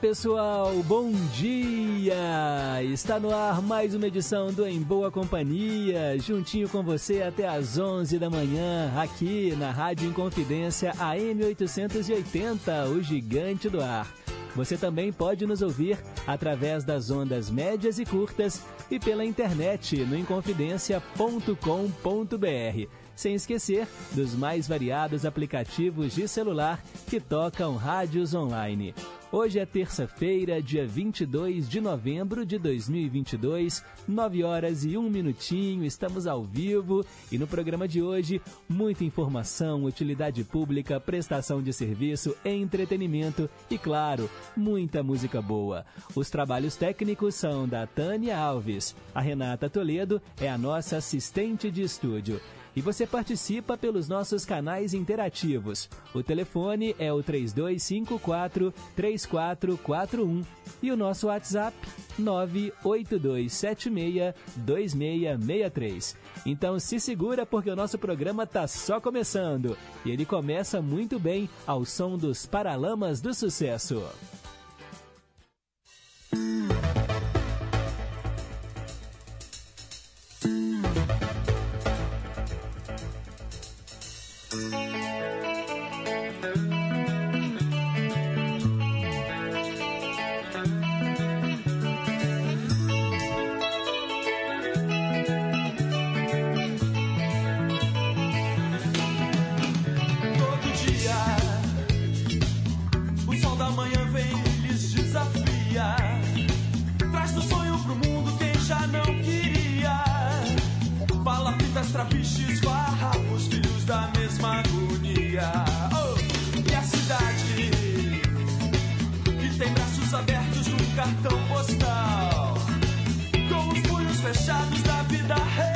Pessoal, bom dia! Está no ar mais uma edição do Em Boa Companhia, juntinho com você até às 11 da manhã, aqui na Rádio Inconfidência AM 880, o gigante do ar. Você também pode nos ouvir através das ondas médias e curtas e pela internet no inconfidencia.com.br. Sem esquecer dos mais variados aplicativos de celular que tocam rádios online. Hoje é terça-feira, dia 22 de novembro de 2022, 9 horas e 1 minutinho, estamos ao vivo e no programa de hoje, muita informação, utilidade pública, prestação de serviço, entretenimento e, claro, muita música boa. Os trabalhos técnicos são da Tânia Alves. A Renata Toledo é a nossa assistente de estúdio. E você participa pelos nossos canais interativos. O telefone é o 3254 3441 e o nosso WhatsApp 98276 2663. Então se segura porque o nosso programa tá só começando e ele começa muito bem ao som dos Paralamas do Sucesso. Todo cartão postal. Com os punhos fechados da vida real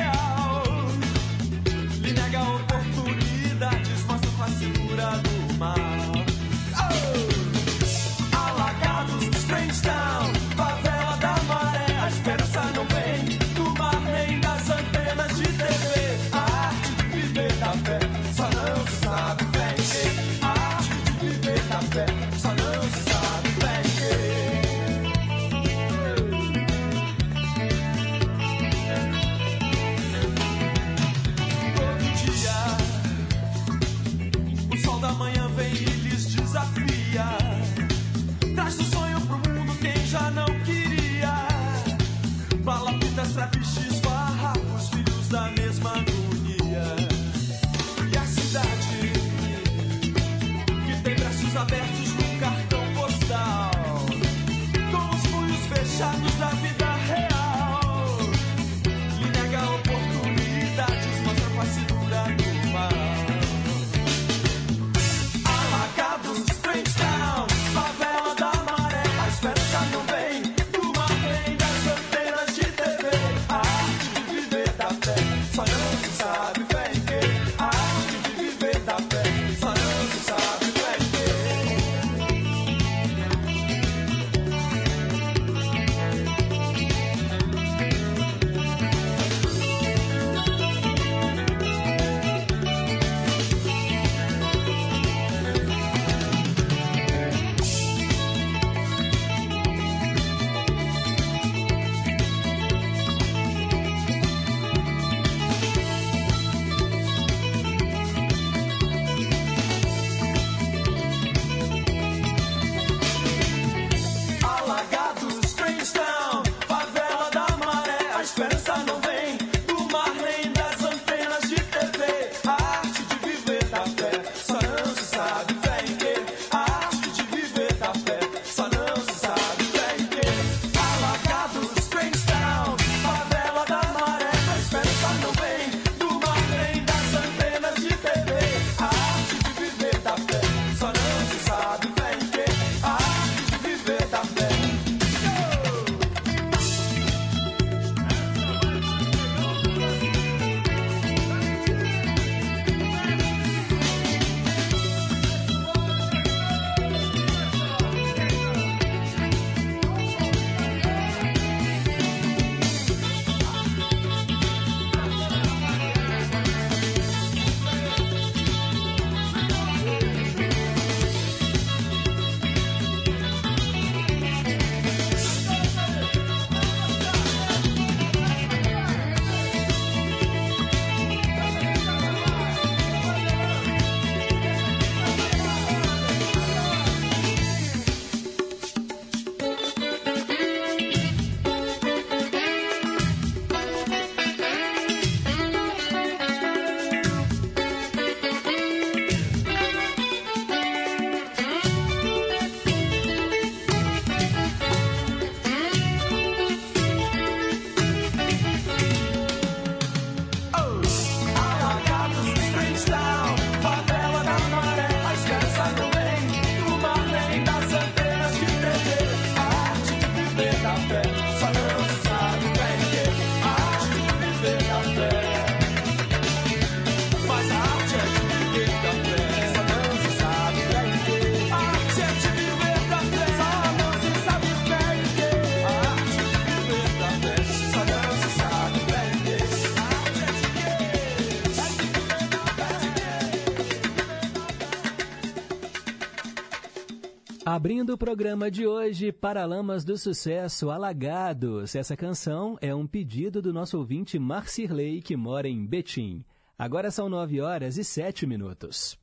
Abrindo o programa de hoje, Paralamas do Sucesso Alagados. Essa canção é um pedido do nosso ouvinte Marcirley, que mora em Betim. Agora são 9 horas e 7 minutos.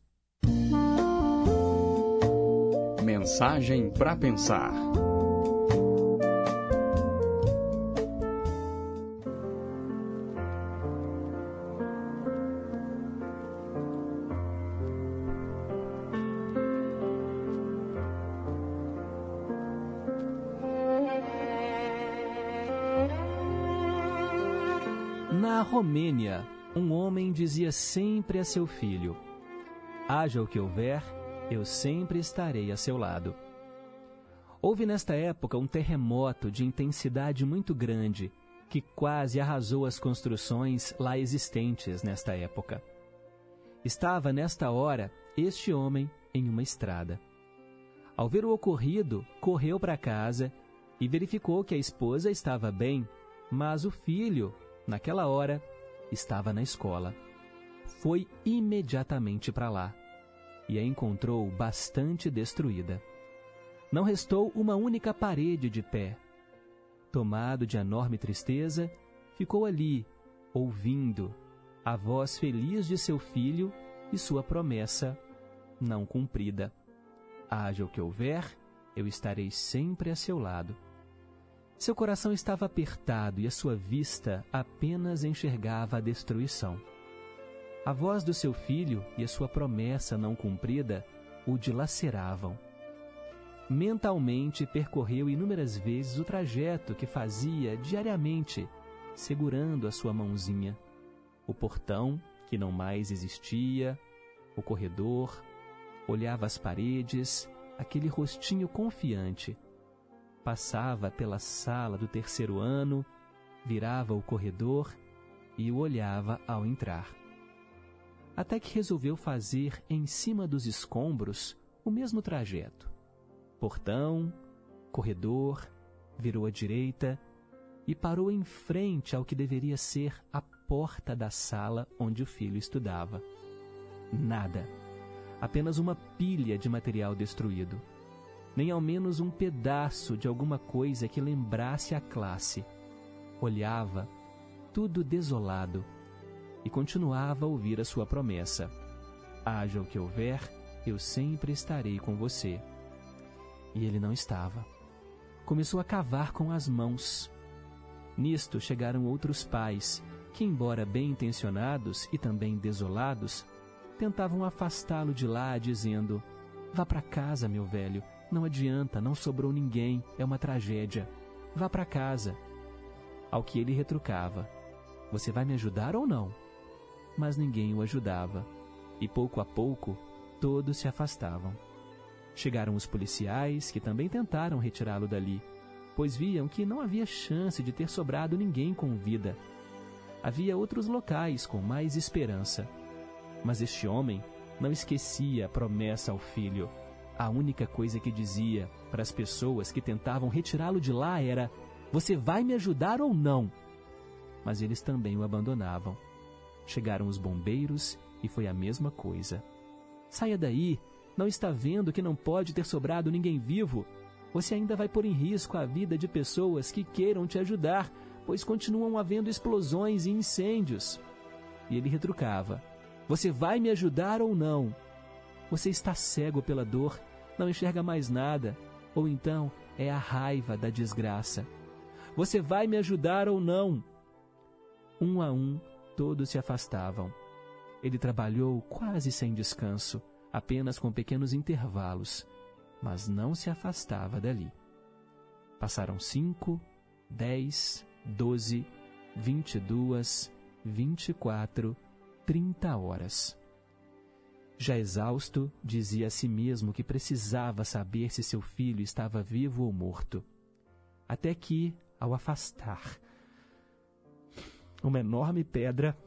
Mensagem para pensar. Romênia, um homem dizia sempre a seu filho: Haja o que houver, eu sempre estarei a seu lado. Houve nesta época um terremoto de intensidade muito grande que quase arrasou as construções lá existentes nesta época. Estava nesta hora este homem em uma estrada. Ao ver o ocorrido, correu para casa e verificou que a esposa estava bem, mas o filho naquela hora, estava na escola. Foi imediatamente para lá e a encontrou bastante destruída. Não restou uma única parede de pé. Tomado de enorme tristeza, ficou ali, ouvindo a voz feliz de seu filho e sua promessa não cumprida. Haja o que houver, eu estarei sempre a seu lado. Seu coração estava apertado e a sua vista apenas enxergava a destruição. A voz do seu filho e a sua promessa não cumprida o dilaceravam. Mentalmente percorreu inúmeras vezes o trajeto que fazia diariamente, segurando a sua mãozinha. O portão, que não mais existia, o corredor, olhava as paredes, aquele rostinho confiante Passava pela sala do terceiro ano, virava o corredor e o olhava ao entrar. Até que resolveu fazer em cima dos escombros o mesmo trajeto. Portão, corredor, virou à direita e parou em frente ao que deveria ser a porta da sala onde o filho estudava. Nada. Apenas uma pilha de material destruído nem ao menos um pedaço de alguma coisa que lembrasse a classe. Olhava, tudo desolado, e continuava a ouvir a sua promessa: Haja o que houver, eu sempre estarei com você. E ele não estava. Começou a cavar com as mãos. Nisto chegaram outros pais, que, embora bem intencionados e também desolados, tentavam afastá-lo de lá, dizendo: Vá para casa, meu velho, não adianta, não sobrou ninguém, é uma tragédia. Vá para casa. Ao que ele retrucava: Você vai me ajudar ou não? Mas ninguém o ajudava, e pouco a pouco todos se afastavam. Chegaram os policiais, que também tentaram retirá-lo dali, pois viam que não havia chance de ter sobrado ninguém com vida. Havia outros locais com mais esperança. Mas este homem não esquecia a promessa ao filho a única coisa que dizia para as pessoas que tentavam retirá-lo de lá era: Você vai me ajudar ou não? Mas eles também o abandonavam. Chegaram os bombeiros e foi a mesma coisa. Saia daí, não está vendo que não pode ter sobrado ninguém vivo? Você ainda vai pôr em risco a vida de pessoas que queiram te ajudar, pois continuam havendo explosões e incêndios. E ele retrucava: Você vai me ajudar ou não? Você está cego pela dor, não enxerga mais nada, ou então é a raiva da desgraça. Você vai me ajudar ou não? Um a um, todos se afastavam. Ele trabalhou quase sem descanso, apenas com pequenos intervalos, mas não se afastava dali. Passaram cinco, dez, doze, vinte e duas, vinte e quatro, trinta horas. Já exausto, dizia a si mesmo que precisava saber se seu filho estava vivo ou morto. Até que, ao afastar, uma enorme pedra,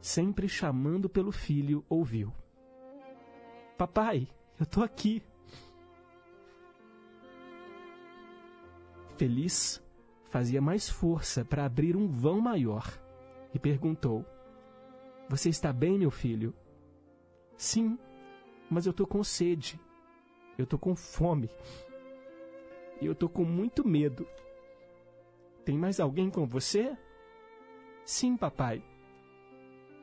sempre chamando pelo filho, ouviu: Papai, eu tô aqui. Feliz, fazia mais força para abrir um vão maior e perguntou: Você está bem, meu filho? Sim, mas eu tô com sede. Eu tô com fome. E eu tô com muito medo. Tem mais alguém com você? Sim, papai.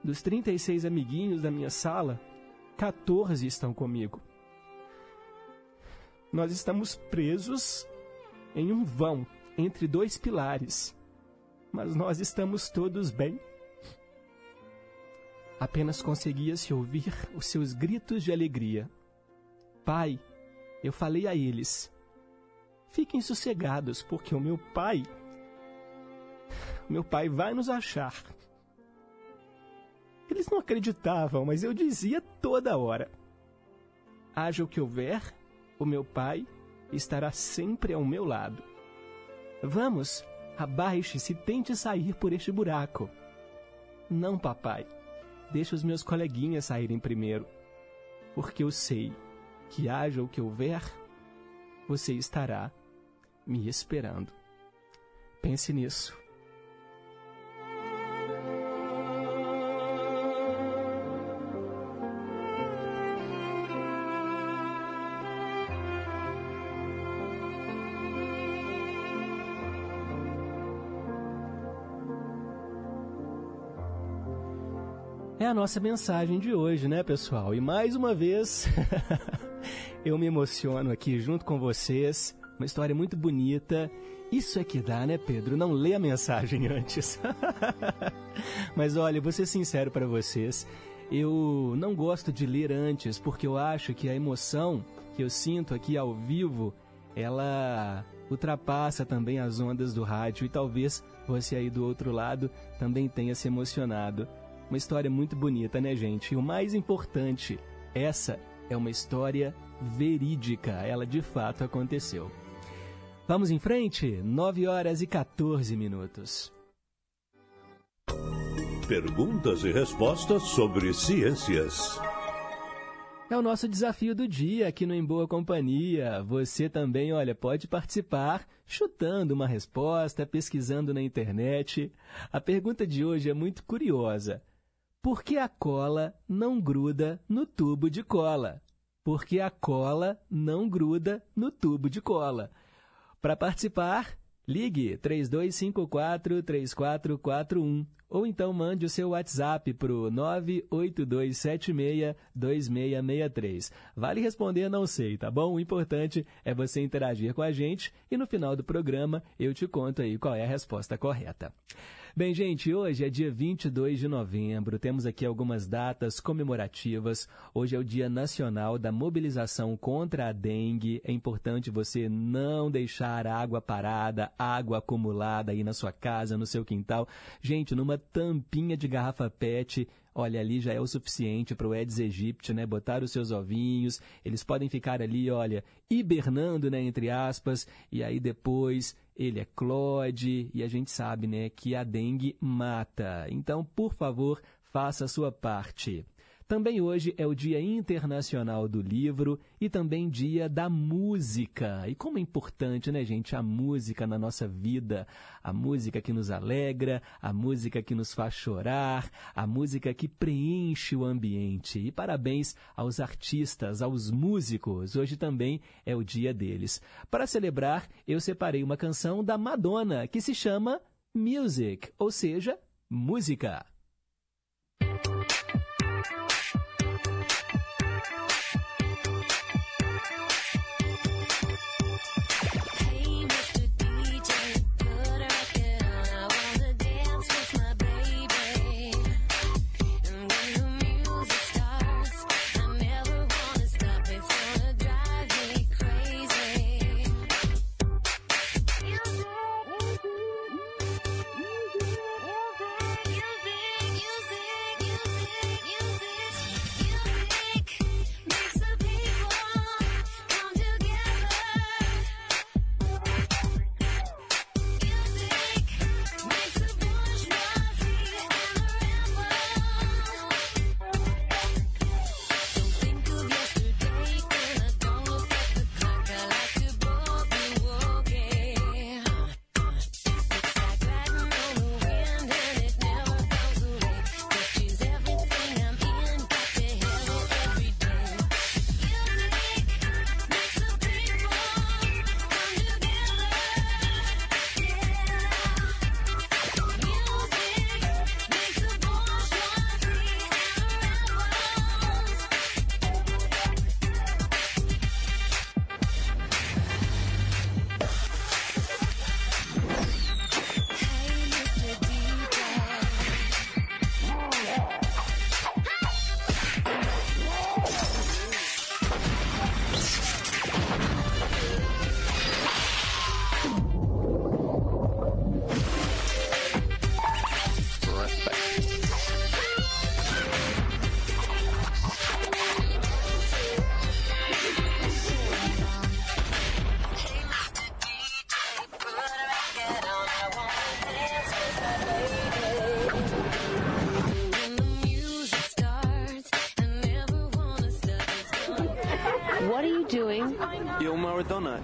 Dos 36 amiguinhos da minha sala, 14 estão comigo. Nós estamos presos em um vão entre dois pilares, mas nós estamos todos bem. Apenas conseguia-se ouvir os seus gritos de alegria. Pai, eu falei a eles: fiquem sossegados, porque o meu pai. Meu pai vai nos achar. Eles não acreditavam, mas eu dizia toda hora: haja o que houver, o meu pai estará sempre ao meu lado. Vamos, abaixe-se e tente sair por este buraco. Não, papai. Deixa os meus coleguinhas saírem primeiro. Porque eu sei que haja o que houver, você estará me esperando. Pense nisso. Nossa mensagem de hoje, né, pessoal? E mais uma vez, eu me emociono aqui junto com vocês. Uma história muito bonita. Isso é que dá, né, Pedro? Não lê a mensagem antes. Mas olha, vou ser sincero para vocês. Eu não gosto de ler antes, porque eu acho que a emoção que eu sinto aqui ao vivo, ela ultrapassa também as ondas do rádio e talvez você aí do outro lado também tenha se emocionado. Uma história muito bonita, né, gente? E o mais importante, essa é uma história verídica, ela de fato aconteceu. Vamos em frente? 9 horas e 14 minutos. Perguntas e respostas sobre ciências. É o nosso desafio do dia aqui no Em Boa Companhia. Você também, olha, pode participar chutando uma resposta, pesquisando na internet. A pergunta de hoje é muito curiosa. Por que a cola não gruda no tubo de cola? Porque a cola não gruda no tubo de cola. Para participar, ligue 3254-3441 ou então mande o seu WhatsApp para o 982762663. Vale responder não sei, tá bom? O importante é você interagir com a gente e no final do programa eu te conto aí qual é a resposta correta. Bem, gente, hoje é dia 22 de novembro, temos aqui algumas datas comemorativas. Hoje é o Dia Nacional da Mobilização contra a Dengue. É importante você não deixar água parada, água acumulada aí na sua casa, no seu quintal. Gente, numa tampinha de garrafa PET, olha, ali já é o suficiente para o Aedes aegypti, né, botar os seus ovinhos, eles podem ficar ali, olha, hibernando, né, entre aspas, e aí depois ele é clode e a gente sabe, né, que a dengue mata. Então, por favor, faça a sua parte. Também hoje é o Dia Internacional do Livro e também Dia da Música. E como é importante, né, gente, a música na nossa vida. A música que nos alegra, a música que nos faz chorar, a música que preenche o ambiente. E parabéns aos artistas, aos músicos. Hoje também é o dia deles. Para celebrar, eu separei uma canção da Madonna que se chama Music, ou seja, música.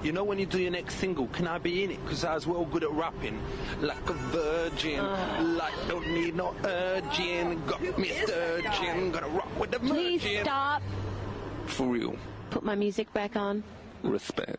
You know when you do your next single, can I be in it? Because I was well good at rapping. Like a virgin, uh. like don't need no urging. Got me sturgeon, gotta rock with the Please stop. For real. Put my music back on. Respect.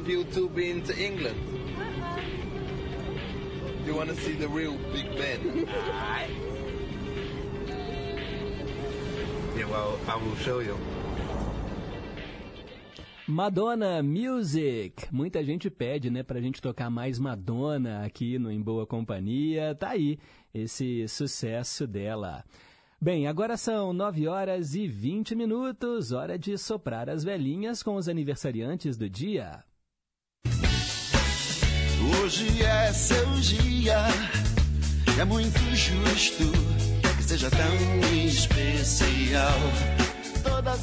To been to England? You want to see the real Big Ben? yeah, well, I will show you. Madonna Music. Muita gente pede, né, pra gente tocar mais Madonna aqui no Em Boa Companhia. Tá aí esse sucesso dela. Bem, agora são 9 horas e 20 minutos, hora de soprar as velhinhas com os aniversariantes do dia. Hoje é seu dia, é muito justo que seja tão especial.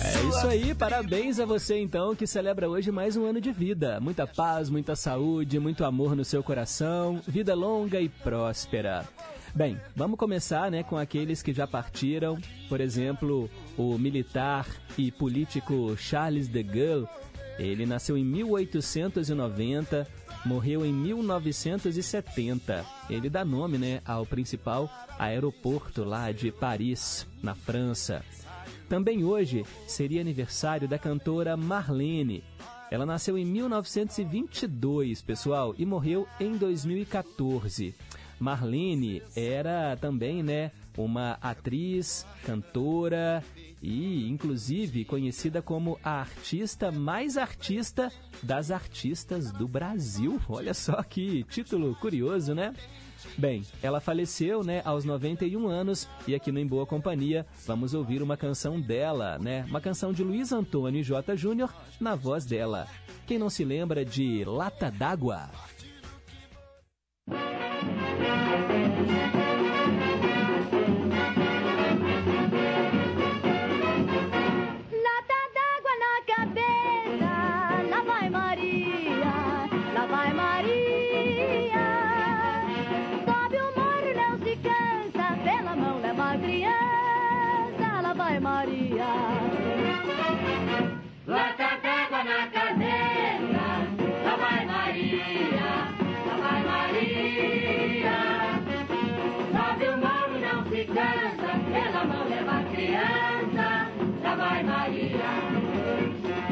É isso aí, parabéns a você então que celebra hoje mais um ano de vida. Muita paz, muita saúde, muito amor no seu coração, vida longa e próspera. Bem, vamos começar né, com aqueles que já partiram. Por exemplo, o militar e político Charles de Gaulle. Ele nasceu em 1890 morreu em 1970. Ele dá nome né, ao principal aeroporto lá de Paris, na França. Também hoje seria aniversário da cantora Marlene. Ela nasceu em 1922, pessoal, e morreu em 2014. Marlene era também, né, uma atriz, cantora e, inclusive, conhecida como a artista mais artista das artistas do Brasil. Olha só que título curioso, né? Bem, ela faleceu, né, aos 91 anos e aqui no Em Boa Companhia vamos ouvir uma canção dela, né? Uma canção de Luiz Antônio J. Júnior na voz dela. Quem não se lembra de Lata d'Água?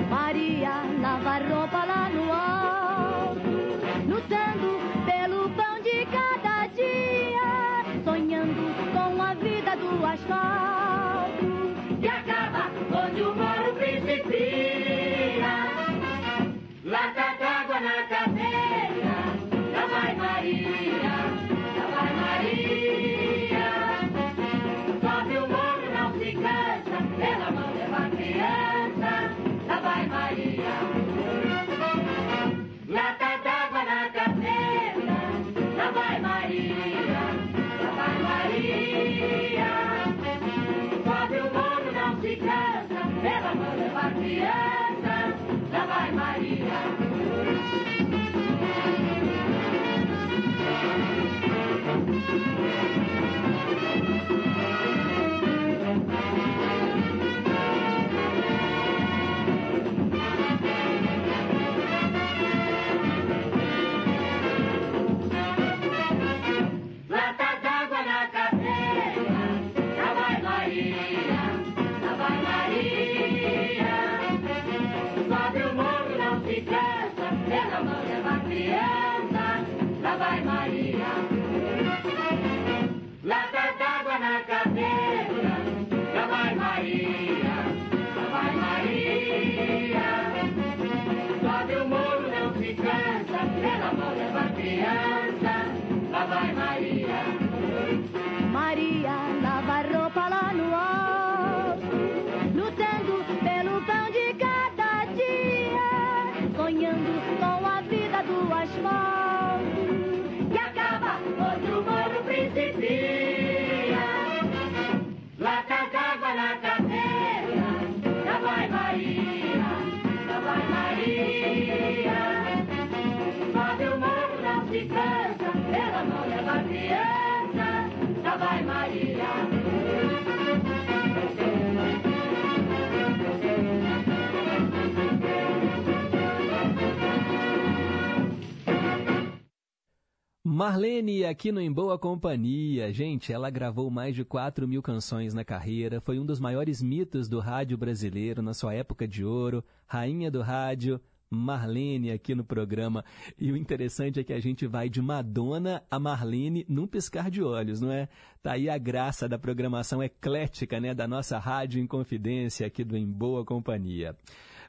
Maria lava roupa lá no alto, lutando pelo pão de cada dia, sonhando com a vida do astral. criança, da vai Maria. Criança, lá vai Maria. Maria Marlene, aqui no Em Boa Companhia. Gente, ela gravou mais de 4 mil canções na carreira, foi um dos maiores mitos do rádio brasileiro na sua época de ouro, rainha do rádio, Marlene aqui no programa. E o interessante é que a gente vai de Madonna a Marlene num piscar de olhos, não é? Tá aí a graça da programação eclética, né, da nossa Rádio em Confidência aqui do Em Boa Companhia.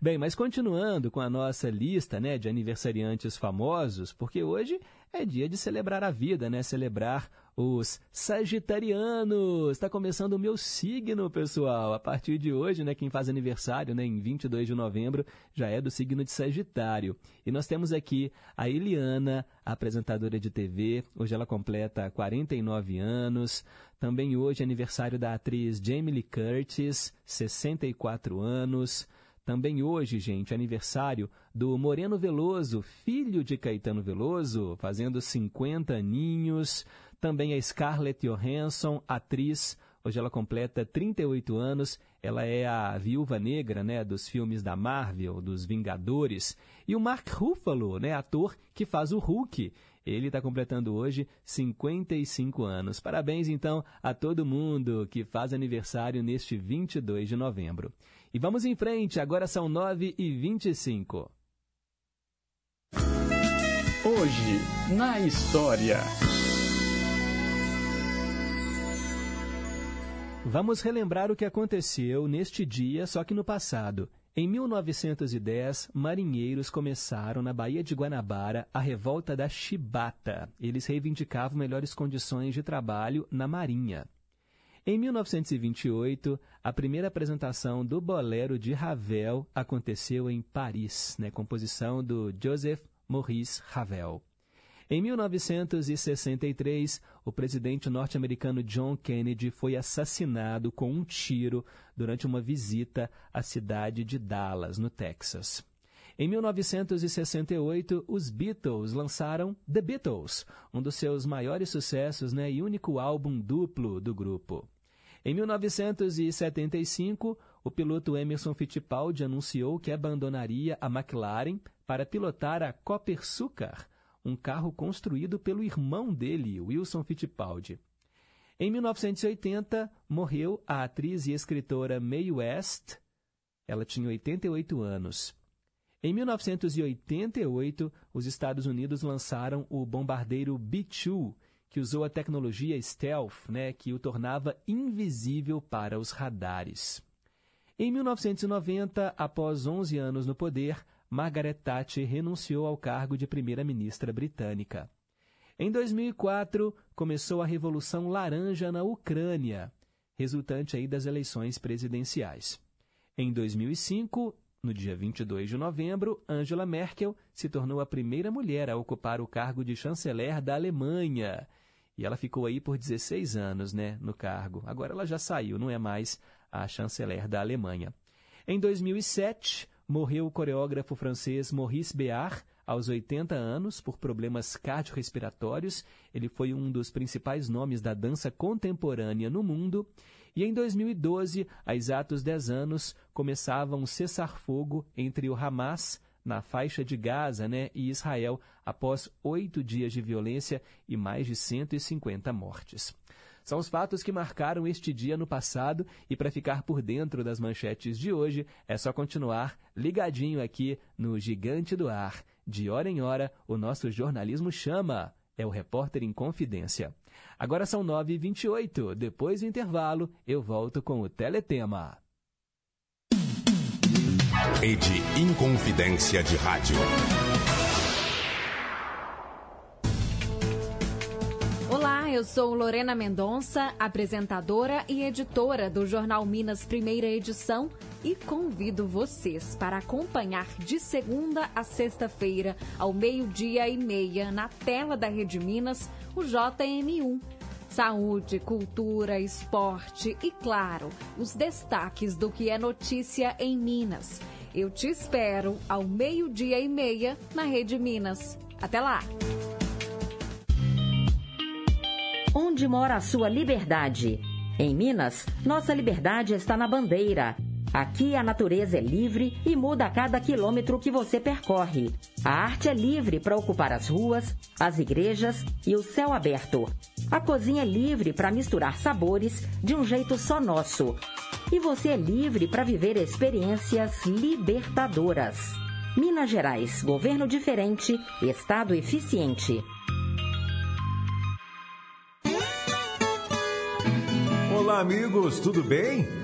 Bem, mas continuando com a nossa lista, né, de aniversariantes famosos, porque hoje é dia de celebrar a vida, né? Celebrar os sagitarianos. Está começando o meu signo, pessoal. A partir de hoje, né, quem faz aniversário, né, em 22 de novembro, já é do signo de Sagitário. E nós temos aqui a Eliana, apresentadora de TV. Hoje ela completa 49 anos. Também hoje é aniversário da atriz Jamie Lee Curtis, 64 anos. Também hoje, gente, aniversário do Moreno Veloso, filho de Caetano Veloso, fazendo 50 aninhos. Também a Scarlett Johansson, atriz. Hoje ela completa 38 anos. Ela é a viúva negra, né, dos filmes da Marvel, dos Vingadores. E o Mark Ruffalo, né, ator que faz o Hulk. Ele está completando hoje 55 anos. Parabéns, então, a todo mundo que faz aniversário neste 22 de novembro. E vamos em frente, agora são 9 e 25. Hoje, na história. Vamos relembrar o que aconteceu neste dia, só que no passado. Em 1910, marinheiros começaram na Baía de Guanabara a revolta da Chibata. Eles reivindicavam melhores condições de trabalho na marinha. Em 1928, a primeira apresentação do Bolero de Ravel aconteceu em Paris, né, composição do Joseph Maurice Ravel. Em 1963, o presidente norte-americano John Kennedy foi assassinado com um tiro durante uma visita à cidade de Dallas, no Texas. Em 1968, os Beatles lançaram The Beatles, um dos seus maiores sucessos né, e único álbum duplo do grupo. Em 1975, o piloto Emerson Fittipaldi anunciou que abandonaria a McLaren para pilotar a Copper Sucar, um carro construído pelo irmão dele, Wilson Fittipaldi. Em 1980, morreu a atriz e escritora Mae West. Ela tinha 88 anos. Em 1988, os Estados Unidos lançaram o bombardeiro B-2, que usou a tecnologia stealth, né, que o tornava invisível para os radares. Em 1990, após 11 anos no poder, Margaret Thatcher renunciou ao cargo de primeira-ministra britânica. Em 2004, começou a Revolução Laranja na Ucrânia, resultante aí das eleições presidenciais. Em 2005, no dia 22 de novembro, Angela Merkel se tornou a primeira mulher a ocupar o cargo de chanceler da Alemanha. E ela ficou aí por 16 anos, né, no cargo. Agora ela já saiu, não é mais a chanceler da Alemanha. Em 2007, morreu o coreógrafo francês Maurice Béard, aos 80 anos, por problemas cardiorrespiratórios. Ele foi um dos principais nomes da dança contemporânea no mundo. E em 2012, há exatos 10 anos, começava um cessar-fogo entre o Hamas, na faixa de Gaza, né, e Israel, após oito dias de violência e mais de 150 mortes. São os fatos que marcaram este dia no passado e para ficar por dentro das manchetes de hoje é só continuar ligadinho aqui no Gigante do Ar. De hora em hora, o nosso jornalismo chama. É o Repórter em Confidência. Agora são 9h28. Depois do intervalo, eu volto com o Teletema. Rede Inconfidência de Rádio. Olá, eu sou Lorena Mendonça, apresentadora e editora do Jornal Minas Primeira Edição e convido vocês para acompanhar de segunda a sexta-feira, ao meio-dia e meia, na tela da Rede Minas, o JM1. Saúde, cultura, esporte e, claro, os destaques do que é notícia em Minas. Eu te espero ao meio-dia e meia na Rede Minas. Até lá! Onde mora a sua liberdade? Em Minas, nossa liberdade está na bandeira. Aqui a natureza é livre e muda a cada quilômetro que você percorre. A arte é livre para ocupar as ruas, as igrejas e o céu aberto. A cozinha é livre para misturar sabores de um jeito só nosso. E você é livre para viver experiências libertadoras. Minas Gerais, governo diferente, estado eficiente. Olá, amigos, tudo bem?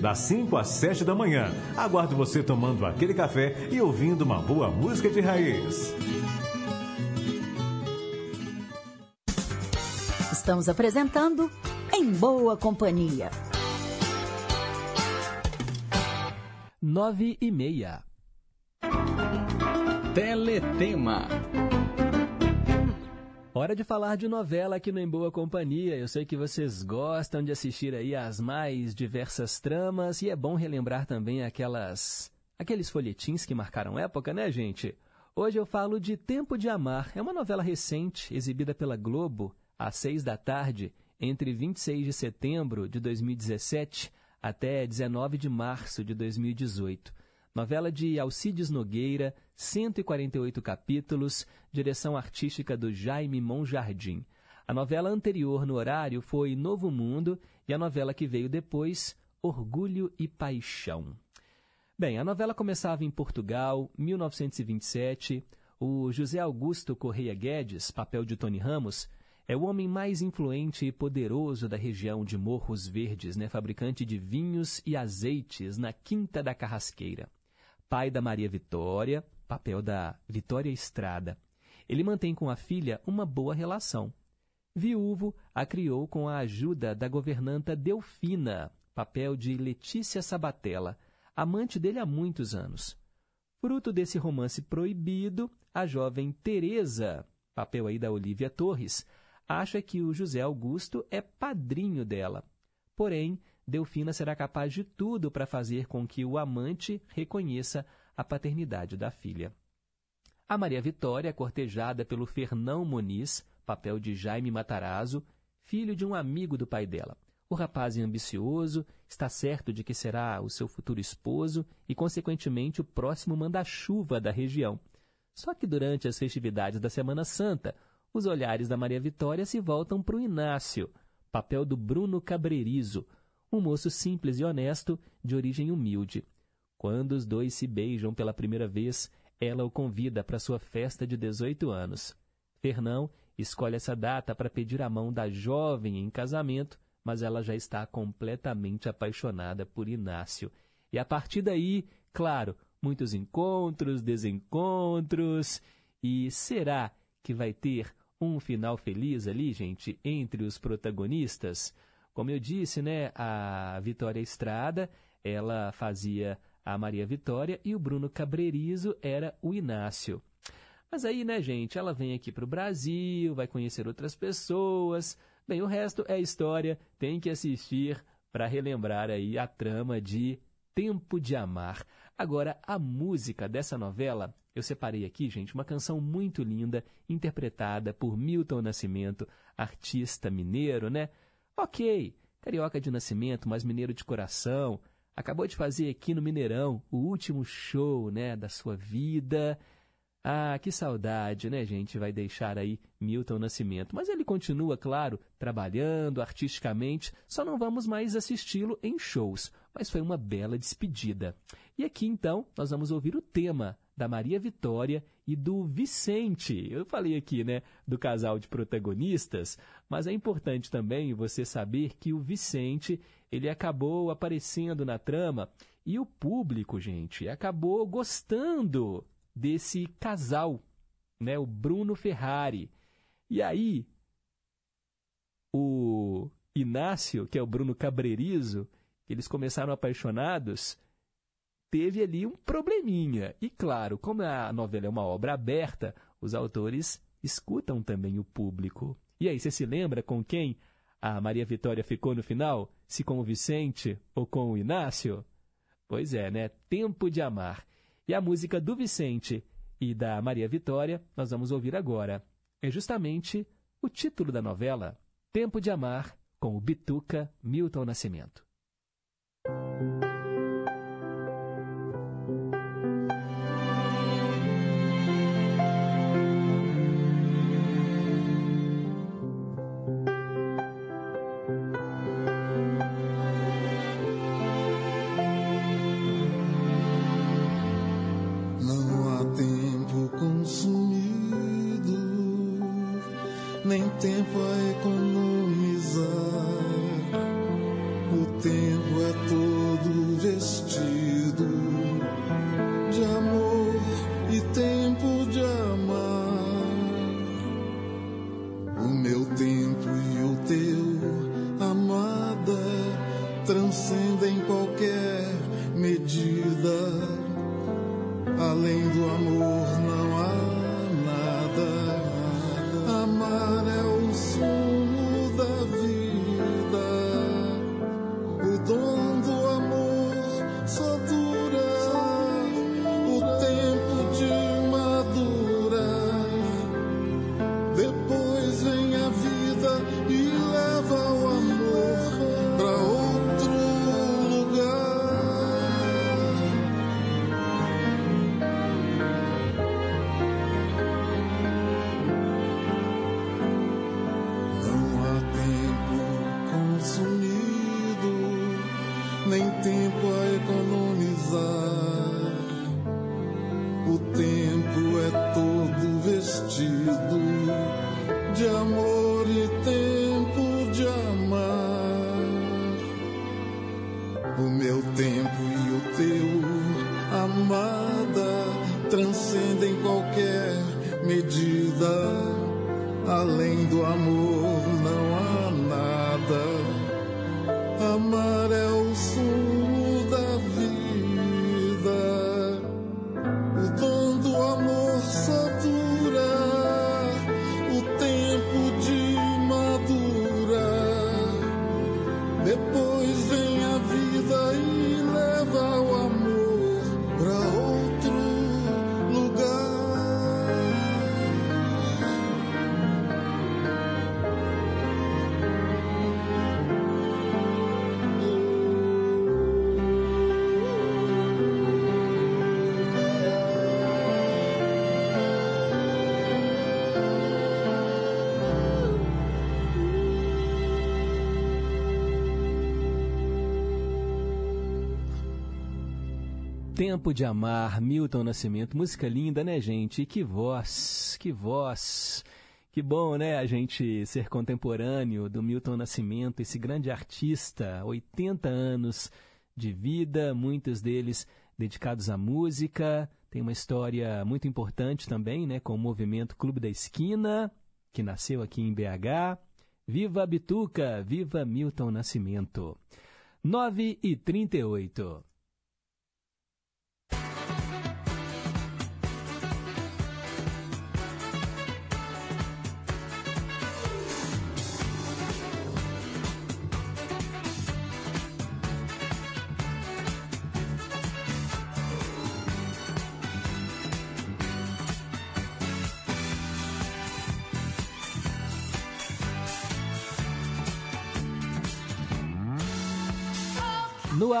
das 5 às 7 da manhã. Aguardo você tomando aquele café e ouvindo uma boa música de raiz. Estamos apresentando Em Boa Companhia. 9 e meia. Teletema. Hora de falar de novela aqui no Em Boa Companhia. Eu sei que vocês gostam de assistir aí as mais diversas tramas e é bom relembrar também aquelas aqueles folhetins que marcaram época, né, gente? Hoje eu falo de Tempo de Amar. É uma novela recente, exibida pela Globo às seis da tarde, entre 26 de setembro de 2017 até 19 de março de 2018. Novela de Alcides Nogueira, 148 capítulos, direção artística do Jaime Monjardim. A novela anterior no horário foi Novo Mundo e a novela que veio depois, Orgulho e Paixão. Bem, a novela começava em Portugal, 1927. O José Augusto Correia Guedes, papel de Tony Ramos, é o homem mais influente e poderoso da região de Morros Verdes, né? fabricante de vinhos e azeites na Quinta da Carrasqueira. Pai da Maria Vitória, papel da Vitória Estrada. Ele mantém com a filha uma boa relação. Viúvo, a criou com a ajuda da governanta Delfina, papel de Letícia Sabatella, amante dele há muitos anos. Fruto desse romance proibido, a jovem Teresa, papel aí da Olivia Torres, acha que o José Augusto é padrinho dela. Porém, Delfina será capaz de tudo para fazer com que o amante reconheça a paternidade da filha. A Maria Vitória, cortejada pelo Fernão Moniz, papel de Jaime Matarazzo, filho de um amigo do pai dela. O rapaz é ambicioso, está certo de que será o seu futuro esposo e, consequentemente, o próximo manda-chuva da região. Só que durante as festividades da Semana Santa, os olhares da Maria Vitória se voltam para o Inácio, papel do Bruno Cabreirizo, um moço simples e honesto, de origem humilde. Quando os dois se beijam pela primeira vez, ela o convida para sua festa de 18 anos. Fernão escolhe essa data para pedir a mão da jovem em casamento, mas ela já está completamente apaixonada por Inácio. E a partir daí, claro, muitos encontros, desencontros. E será que vai ter um final feliz ali, gente, entre os protagonistas? Como eu disse, né, a Vitória Estrada, ela fazia a Maria Vitória e o Bruno Cabreirizo era o Inácio. Mas aí, né, gente, ela vem aqui para o Brasil, vai conhecer outras pessoas. Bem, o resto é história, tem que assistir para relembrar aí a trama de Tempo de Amar. Agora, a música dessa novela, eu separei aqui, gente, uma canção muito linda, interpretada por Milton Nascimento, artista mineiro, né? Ok, carioca de nascimento, mas mineiro de coração. Acabou de fazer aqui no Mineirão o último show, né, da sua vida. Ah, que saudade, né, gente? Vai deixar aí Milton Nascimento. Mas ele continua, claro, trabalhando artisticamente, só não vamos mais assisti-lo em shows. Mas foi uma bela despedida. E aqui, então, nós vamos ouvir o tema da Maria Vitória e do Vicente. Eu falei aqui, né, do casal de protagonistas, mas é importante também você saber que o Vicente, ele acabou aparecendo na trama e o público, gente, acabou gostando desse casal, né, o Bruno Ferrari. E aí, o Inácio, que é o Bruno Cabrerizo, eles começaram apaixonados, teve ali um probleminha. E claro, como a novela é uma obra aberta, os autores escutam também o público. E aí, você se lembra com quem a Maria Vitória ficou no final? Se com o Vicente ou com o Inácio? Pois é, né? Tempo de Amar. E a música do Vicente e da Maria Vitória nós vamos ouvir agora. É justamente o título da novela, Tempo de Amar, com o Bituca Milton Nascimento. Tempo de Amar, Milton Nascimento. Música linda, né, gente? E que voz, que voz. Que bom, né, a gente ser contemporâneo do Milton Nascimento, esse grande artista, 80 anos de vida, muitos deles dedicados à música. Tem uma história muito importante também, né, com o movimento Clube da Esquina, que nasceu aqui em BH. Viva Bituca, viva Milton Nascimento. 9 e 38.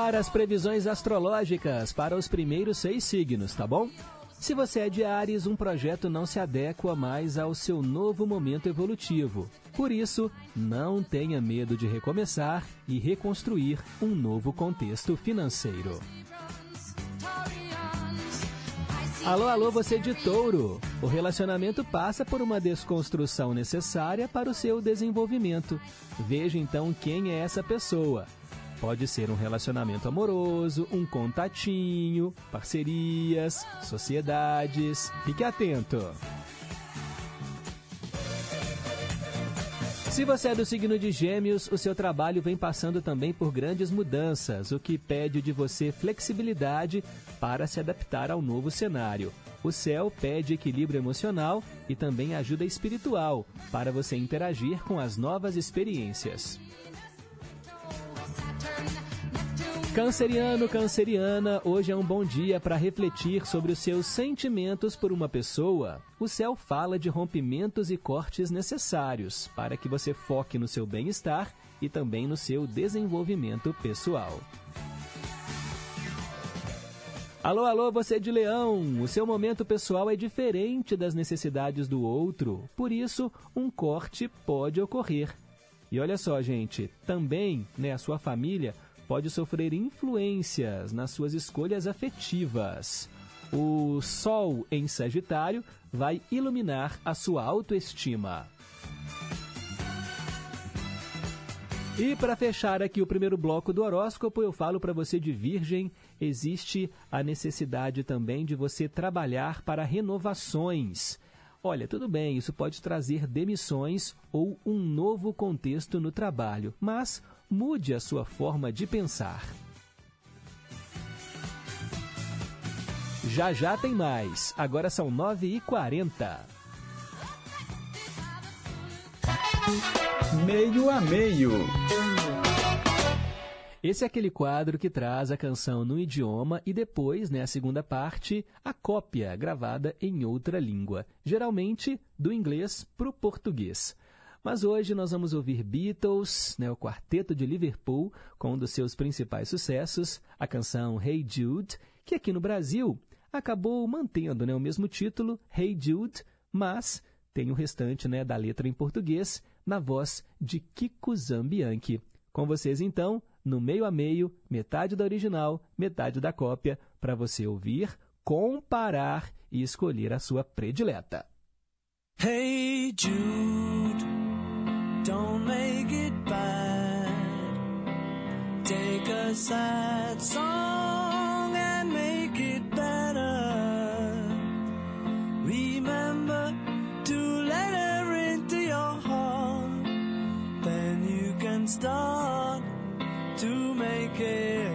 Ar, as previsões astrológicas para os primeiros seis signos, tá bom? Se você é de Ares, um projeto não se adequa mais ao seu novo momento evolutivo. Por isso, não tenha medo de recomeçar e reconstruir um novo contexto financeiro. Alô, alô, você de touro! O relacionamento passa por uma desconstrução necessária para o seu desenvolvimento. Veja então quem é essa pessoa. Pode ser um relacionamento amoroso, um contatinho, parcerias, sociedades. Fique atento! Se você é do signo de Gêmeos, o seu trabalho vem passando também por grandes mudanças, o que pede de você flexibilidade para se adaptar ao novo cenário. O céu pede equilíbrio emocional e também ajuda espiritual para você interagir com as novas experiências. Canceriano, canceriana, hoje é um bom dia para refletir sobre os seus sentimentos por uma pessoa. O céu fala de rompimentos e cortes necessários para que você foque no seu bem-estar e também no seu desenvolvimento pessoal. Alô, alô, você de leão! O seu momento pessoal é diferente das necessidades do outro, por isso, um corte pode ocorrer. E olha só, gente, também, né, a sua família pode sofrer influências nas suas escolhas afetivas. O Sol em Sagitário vai iluminar a sua autoestima. E para fechar aqui o primeiro bloco do horóscopo, eu falo para você de Virgem, existe a necessidade também de você trabalhar para renovações. Olha, tudo bem, isso pode trazer demissões ou um novo contexto no trabalho, mas mude a sua forma de pensar. Já já tem mais. Agora são 9h40. Meio a meio. Esse é aquele quadro que traz a canção no idioma e depois, né, a segunda parte, a cópia gravada em outra língua, geralmente do inglês para o português. Mas hoje nós vamos ouvir Beatles, né, o quarteto de Liverpool, com um dos seus principais sucessos, a canção Hey Jude, que aqui no Brasil acabou mantendo né, o mesmo título, Hey Jude, mas tem o restante né, da letra em português, na voz de Kiko Zambianchi. Com vocês então, no meio a meio, metade da original, metade da cópia, para você ouvir, comparar e escolher a sua predileta. Hey Jude. Don't make it bad. Take a sad song and make it better. Remember to let her into your heart. Then you can start to make it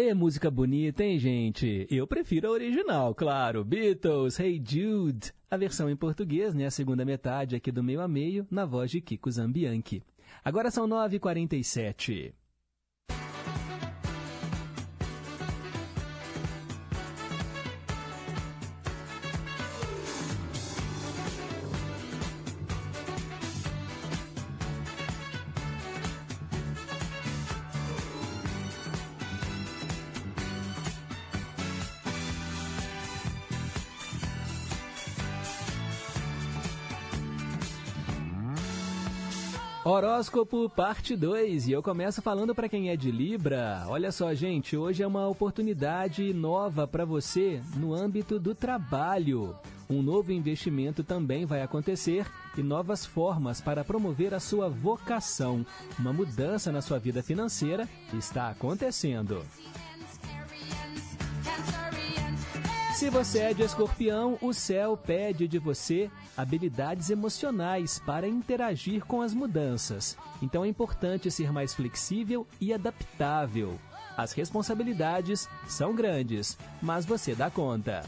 É música bonita, hein, gente? Eu prefiro a original, claro. Beatles, Hey Jude. A versão em português, né? A segunda metade aqui do meio a meio, na voz de Kiko Zambianchi. Agora são 9h47. Horóscopo parte 2 e eu começo falando para quem é de Libra. Olha só, gente, hoje é uma oportunidade nova para você no âmbito do trabalho. Um novo investimento também vai acontecer e novas formas para promover a sua vocação. Uma mudança na sua vida financeira está acontecendo. Se você é de escorpião, o céu pede de você habilidades emocionais para interagir com as mudanças. Então é importante ser mais flexível e adaptável. As responsabilidades são grandes, mas você dá conta.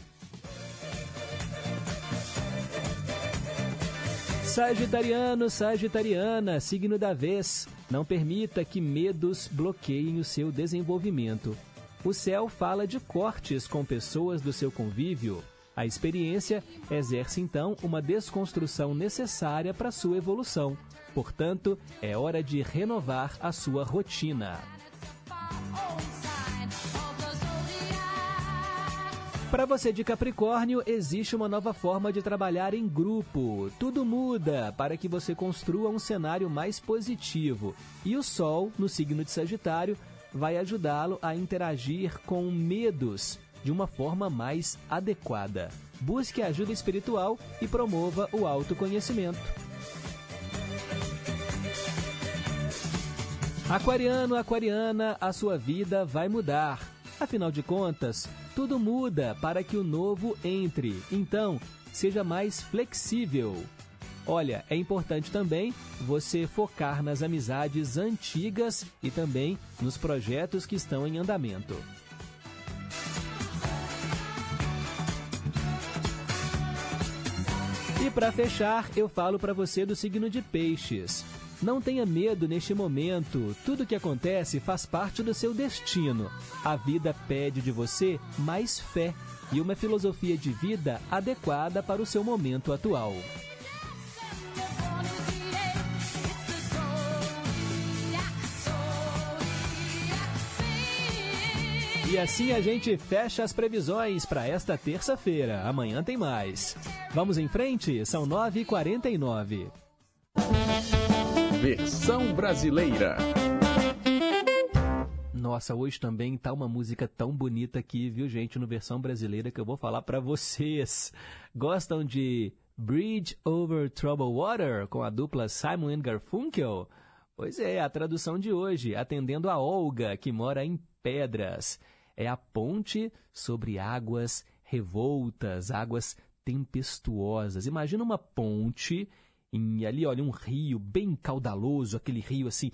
Sagitariano, Sagitariana, signo da vez. Não permita que medos bloqueiem o seu desenvolvimento. O céu fala de cortes com pessoas do seu convívio. A experiência exerce então uma desconstrução necessária para sua evolução. Portanto, é hora de renovar a sua rotina. Para você de Capricórnio, existe uma nova forma de trabalhar em grupo. Tudo muda para que você construa um cenário mais positivo. E o Sol, no signo de Sagitário, vai ajudá-lo a interagir com medos de uma forma mais adequada. Busque ajuda espiritual e promova o autoconhecimento. Aquariano, aquariana, a sua vida vai mudar. Afinal de contas, tudo muda para que o novo entre. Então, seja mais flexível. Olha, é importante também você focar nas amizades antigas e também nos projetos que estão em andamento. E para fechar, eu falo para você do signo de Peixes. Não tenha medo neste momento. Tudo que acontece faz parte do seu destino. A vida pede de você mais fé e uma filosofia de vida adequada para o seu momento atual. E assim a gente fecha as previsões para esta terça-feira. Amanhã tem mais. Vamos em frente? São 9h49. Versão brasileira. Nossa, hoje também tá uma música tão bonita aqui, viu, gente, no versão brasileira que eu vou falar para vocês. Gostam de Bridge Over Troubled Water com a dupla Simon Garfunkel? Pois é, a tradução de hoje, atendendo a Olga, que mora em Pedras é a ponte sobre águas revoltas, águas tempestuosas. Imagina uma ponte em ali, olha, um rio bem caudaloso, aquele rio assim,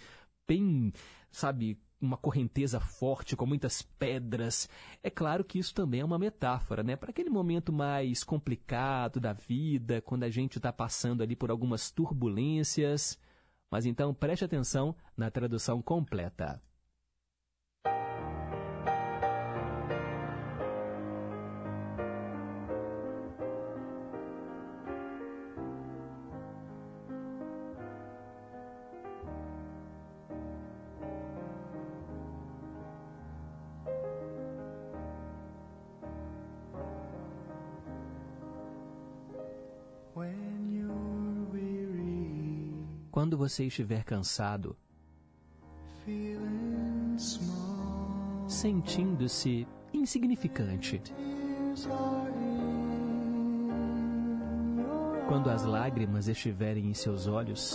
bem, sabe, uma correnteza forte com muitas pedras. É claro que isso também é uma metáfora, né? Para aquele momento mais complicado da vida, quando a gente está passando ali por algumas turbulências. Mas então preste atenção na tradução completa. Quando você estiver cansado, sentindo-se insignificante, quando as lágrimas estiverem em seus olhos,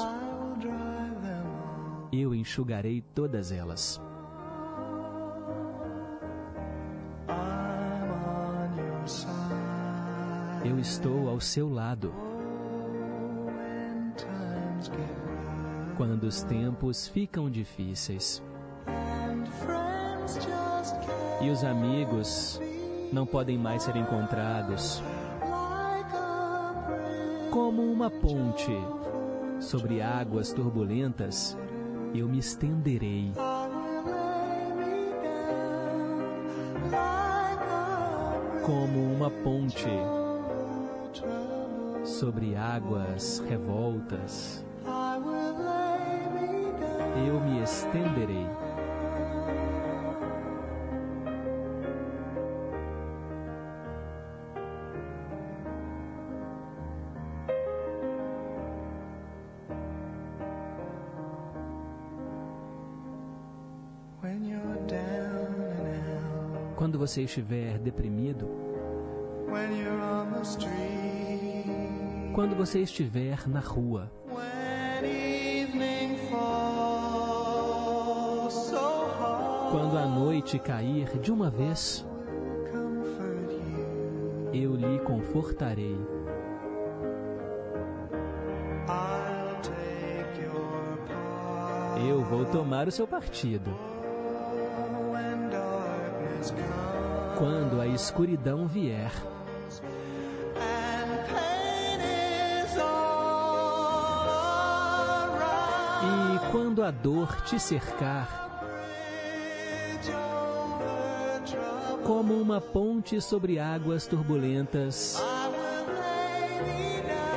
eu enxugarei todas elas. Eu estou ao seu lado. Quando os tempos ficam difíceis. e os amigos não podem mais ser encontrados. Como uma ponte sobre águas turbulentas, eu me estenderei. Como uma ponte sobre águas revoltas, eu me estenderei. Quando você estiver deprimido, quando você estiver na rua, quando a noite cair de uma vez, eu lhe confortarei. Eu vou tomar o seu partido. Quando a escuridão vier, e quando a dor te cercar, como uma ponte sobre águas turbulentas,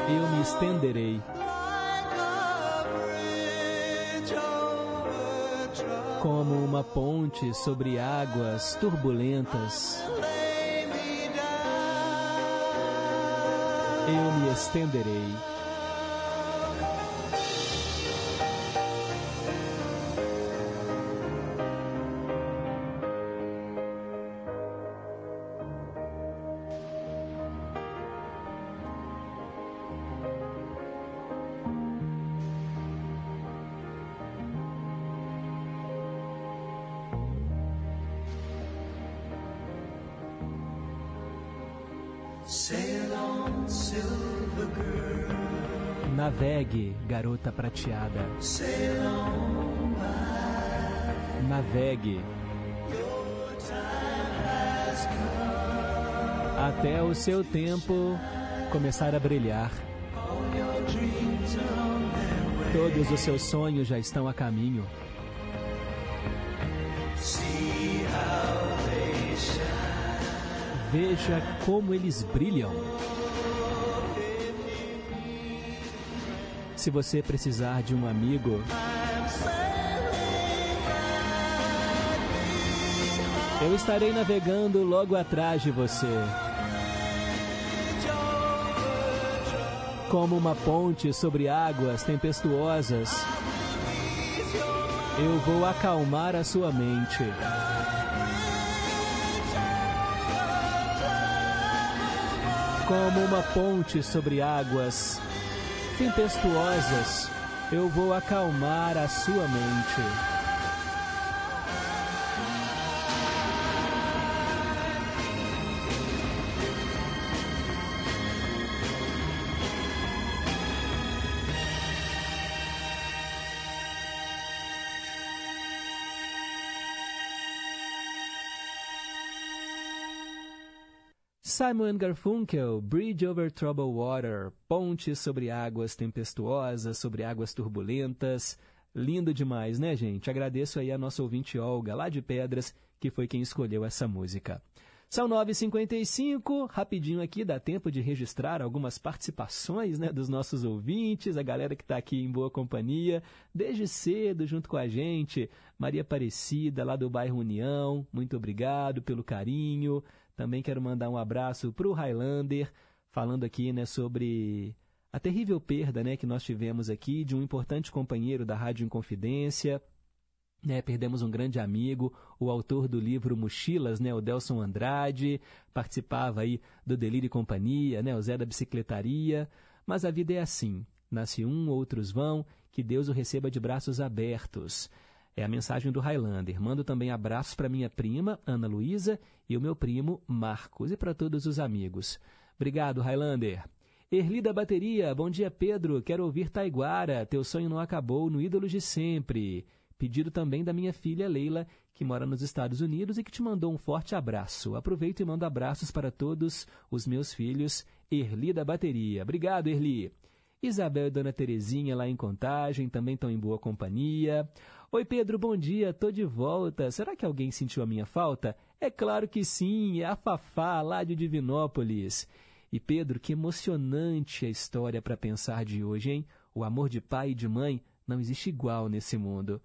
eu me estenderei. Como uma ponte sobre águas turbulentas, eu me estenderei. Prateada. Navegue. Até o seu tempo começar a brilhar. Todos os seus sonhos já estão a caminho. Veja como eles brilham. Se você precisar de um amigo, eu estarei navegando logo atrás de você. Como uma ponte sobre águas tempestuosas, eu vou acalmar a sua mente. Como uma ponte sobre águas tempestuosas, eu vou acalmar a sua mente. Simon Garfunkel, Bridge Over Troubled Water, Ponte sobre águas tempestuosas, sobre águas turbulentas. Lindo demais, né, gente? Agradeço aí a nossa ouvinte Olga, lá de Pedras, que foi quem escolheu essa música. São 9h55, rapidinho aqui, dá tempo de registrar algumas participações né, dos nossos ouvintes, a galera que está aqui em boa companhia, desde cedo junto com a gente. Maria Aparecida, lá do bairro União, muito obrigado pelo carinho. Também quero mandar um abraço para o Highlander, falando aqui né, sobre a terrível perda né, que nós tivemos aqui de um importante companheiro da Rádio Inconfidência. Né, perdemos um grande amigo, o autor do livro Mochilas, né, o Delson Andrade, participava aí do Delírio e Companhia, né, o Zé da Bicicletaria. Mas a vida é assim, nasce um, outros vão, que Deus o receba de braços abertos. É a mensagem do Highlander. Mando também abraços para minha prima, Ana Luísa, e o meu primo, Marcos, e para todos os amigos. Obrigado, Highlander. Erli da Bateria, bom dia, Pedro. Quero ouvir Taiguara. Teu sonho não acabou no Ídolos de Sempre. Pedido também da minha filha Leila, que mora nos Estados Unidos e que te mandou um forte abraço. Aproveito e mando abraços para todos os meus filhos. Erli da Bateria. Obrigado, Erli. Isabel e Dona Terezinha lá em Contagem também estão em boa companhia. Oi, Pedro, bom dia, tô de volta. Será que alguém sentiu a minha falta? É claro que sim, é a Fafá, lá de Divinópolis. E Pedro, que emocionante a história para pensar de hoje, hein? O amor de pai e de mãe não existe igual nesse mundo.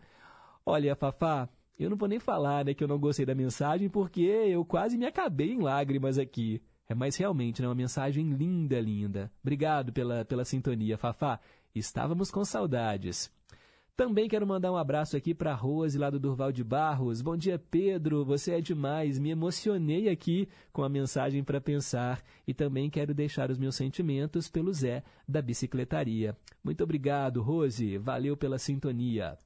Olha, Fafá, eu não vou nem falar né, que eu não gostei da mensagem porque eu quase me acabei em lágrimas aqui. É, mas realmente, é né, uma mensagem linda, linda. Obrigado pela, pela sintonia, Fafá. Estávamos com saudades. Também quero mandar um abraço aqui para a Rose, lá do Durval de Barros. Bom dia, Pedro. Você é demais. Me emocionei aqui com a mensagem para pensar. E também quero deixar os meus sentimentos pelo Zé, da bicicletaria. Muito obrigado, Rose. Valeu pela sintonia.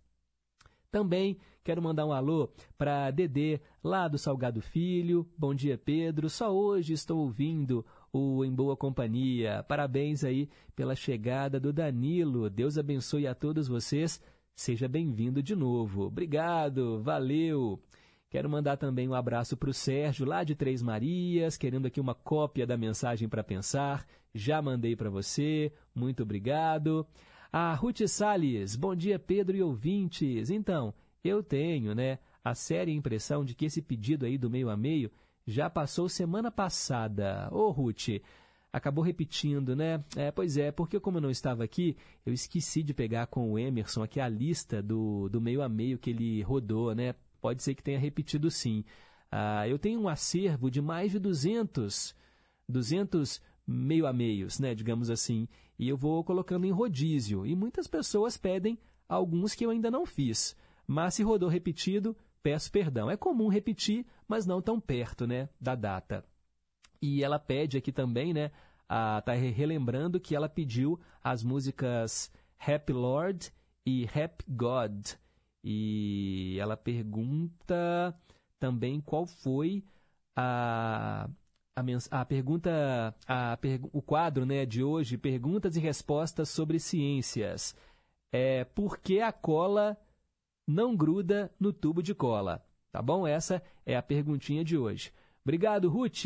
Também quero mandar um alô para Dedê, lá do Salgado Filho. Bom dia, Pedro. Só hoje estou ouvindo o Em Boa Companhia. Parabéns aí pela chegada do Danilo. Deus abençoe a todos vocês. Seja bem-vindo de novo. Obrigado, valeu. Quero mandar também um abraço para o Sérgio, lá de Três Marias, querendo aqui uma cópia da mensagem para pensar. Já mandei para você. Muito obrigado. A Ruth Salles, bom dia Pedro e ouvintes. Então, eu tenho, né, a séria impressão de que esse pedido aí do meio a meio já passou semana passada. Ô Ruth, acabou repetindo, né? É, pois é, porque como eu não estava aqui, eu esqueci de pegar com o Emerson aqui a lista do, do meio a meio que ele rodou, né? Pode ser que tenha repetido sim. Ah, eu tenho um acervo de mais de 200, 200 meio a meios, né, digamos assim, e eu vou colocando em rodízio. E muitas pessoas pedem alguns que eu ainda não fiz. Mas se rodou repetido, peço perdão. É comum repetir, mas não tão perto, né, da data. E ela pede aqui também, né, está relembrando que ela pediu as músicas Happy Lord e Happy God. E ela pergunta também qual foi a a, a pergunta, a, o quadro né, de hoje, perguntas e respostas sobre ciências. É por que a cola não gruda no tubo de cola? Tá bom? Essa é a perguntinha de hoje. Obrigado, Ruth.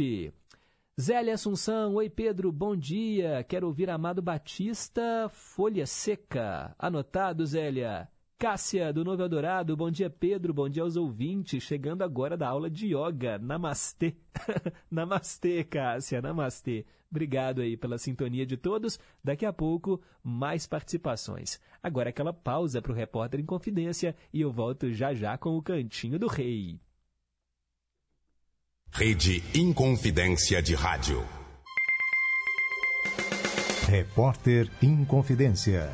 Zélia Assunção, oi Pedro, bom dia. Quero ouvir Amado Batista, Folha Seca. Anotado, Zélia. Cássia, do Novo Eldorado, bom dia Pedro, bom dia aos ouvintes, chegando agora da aula de yoga, namastê, namastê Cássia, namastê, obrigado aí pela sintonia de todos, daqui a pouco mais participações. Agora aquela pausa para o repórter em confidência e eu volto já já com o Cantinho do Rei. Rede Inconfidência de Rádio. Repórter Inconfidência.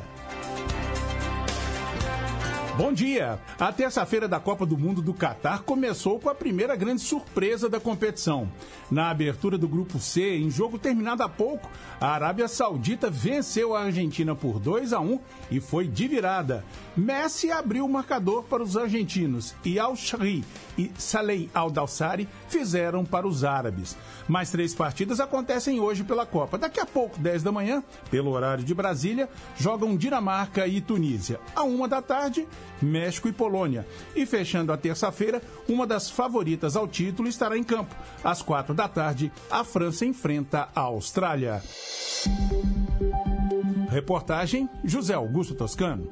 Bom dia! A terça-feira da Copa do Mundo do Catar começou com a primeira grande surpresa da competição. Na abertura do Grupo C, em jogo terminado há pouco, a Arábia Saudita venceu a Argentina por 2 a 1 e foi de virada. Messi abriu o marcador para os argentinos e Al-Shari e Saleh Al-Dawsari fizeram para os árabes. Mais três partidas acontecem hoje pela Copa. Daqui a pouco, 10 da manhã, pelo horário de Brasília, jogam Dinamarca e Tunísia. À uma da tarde, México e Polônia. E fechando a terça-feira, uma das favoritas ao título estará em campo. Às quatro da tarde, a França enfrenta a Austrália. Reportagem José Augusto Toscano.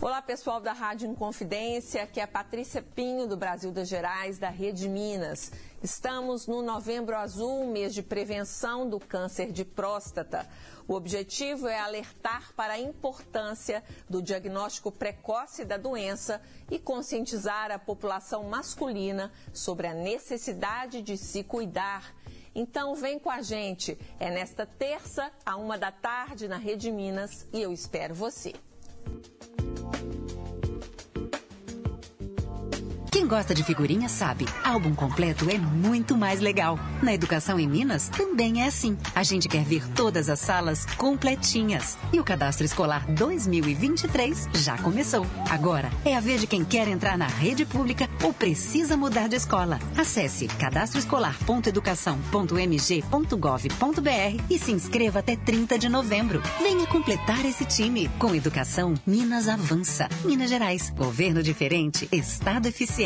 Olá, pessoal da Rádio Inconfidência, aqui é Patrícia Pinho, do Brasil das Gerais, da Rede Minas. Estamos no Novembro Azul, mês de prevenção do câncer de próstata. O objetivo é alertar para a importância do diagnóstico precoce da doença e conscientizar a população masculina sobre a necessidade de se cuidar. Então vem com a gente. É nesta terça, a uma da tarde, na Rede Minas, e eu espero você. Quem gosta de figurinha sabe, álbum completo é muito mais legal. Na Educação em Minas também é assim. A gente quer ver todas as salas completinhas. E o cadastro escolar 2023 já começou. Agora é a vez de quem quer entrar na rede pública ou precisa mudar de escola? Acesse cadastroescolar.educação.mg.gov.br e se inscreva até 30 de novembro. Venha completar esse time. Com educação, Minas avança. Minas Gerais, governo diferente, Estado eficiente.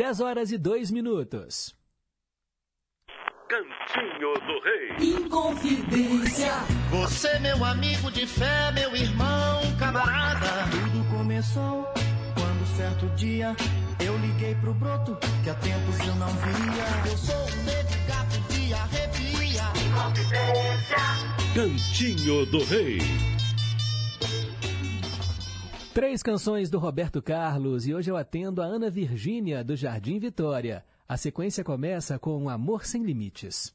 10 horas e 2 minutos. Cantinho do Rei. Inconfidência. Você, meu amigo de fé, meu irmão, camarada. Tudo começou quando certo dia eu liguei pro broto que há tempos eu não via. Eu sou um negro gato de arrepia. Cantinho do Rei. Três canções do Roberto Carlos e hoje eu atendo a Ana Virgínia, do Jardim Vitória. A sequência começa com Amor Sem Limites.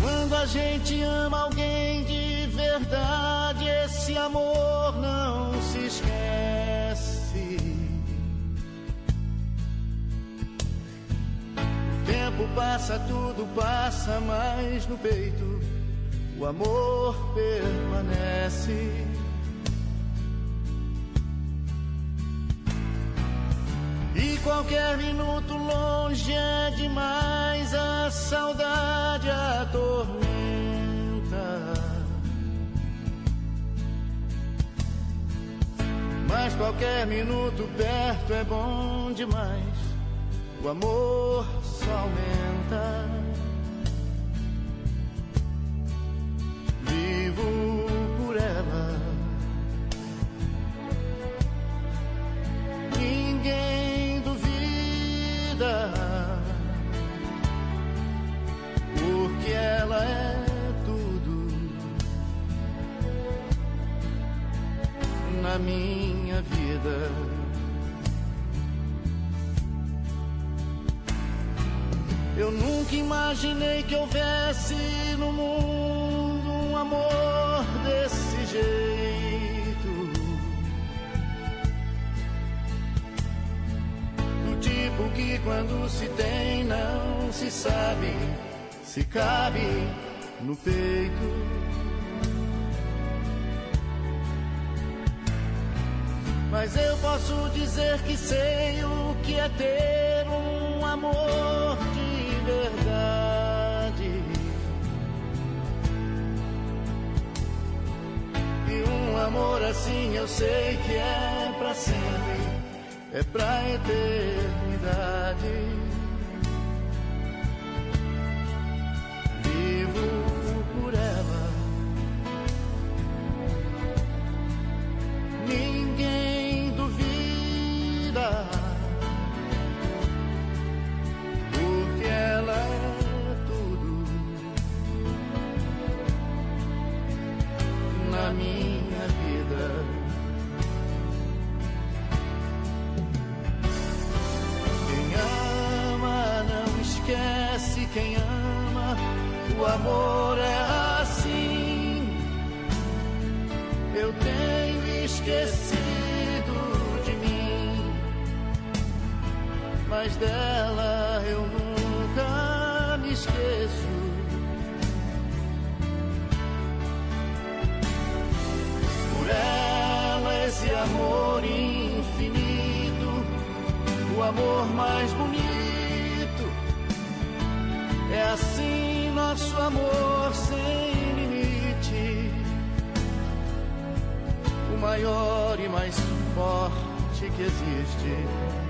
Quando a gente ama alguém de verdade, esse amor não se esquece. O tempo passa, tudo passa, mas no peito o amor permanece. E qualquer minuto longe é demais, a saudade atormenta. Mas qualquer minuto perto é bom demais, o amor só aumenta. Vivo por ela. Ninguém duvida, porque ela é tudo na minha vida. Eu nunca imaginei que houvesse no mundo um amor desse jeito. Do tipo que quando se tem não se sabe se cabe no peito. Mas eu posso dizer que sei o que é ter um amor de verdade. E um amor assim eu sei que é pra sempre, é pra eternidade. Vivo por ela. Ninguém amor mais bonito. É assim nosso amor sem limite o maior e mais forte que existe.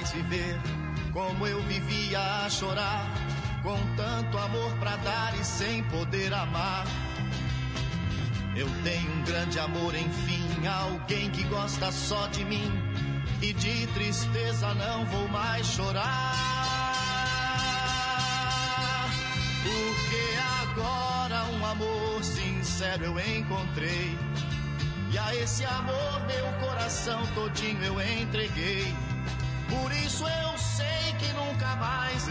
Mais viver como eu vivia a chorar, com tanto amor pra dar e sem poder amar. Eu tenho um grande amor, enfim, alguém que gosta só de mim e de tristeza não vou mais chorar. Porque agora um amor sincero eu encontrei. E a esse amor meu coração todinho eu entreguei.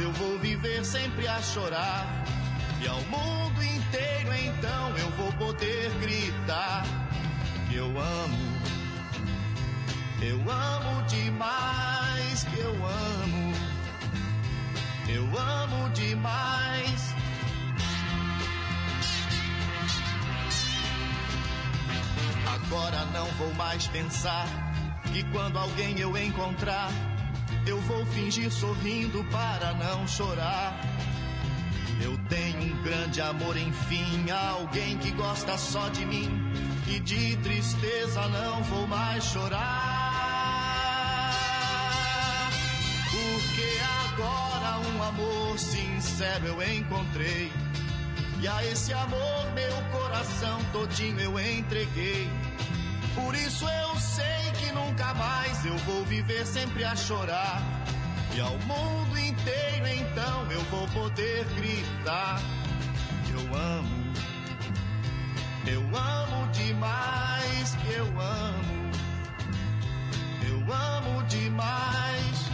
Eu vou viver sempre a chorar. E ao mundo inteiro então eu vou poder gritar que eu amo. Eu amo demais, que eu amo. Eu amo demais. Agora não vou mais pensar que quando alguém eu encontrar, eu vou fingir sorrindo para não chorar. Eu tenho um grande amor, enfim, alguém que gosta só de mim e de tristeza não vou mais chorar. Porque agora um amor sincero eu encontrei. E a esse amor meu coração todinho eu entreguei. Por isso eu sei que nunca mais eu vou viver sempre a chorar. E ao mundo inteiro então eu vou poder gritar eu amo. Eu amo demais, eu amo. Eu amo demais.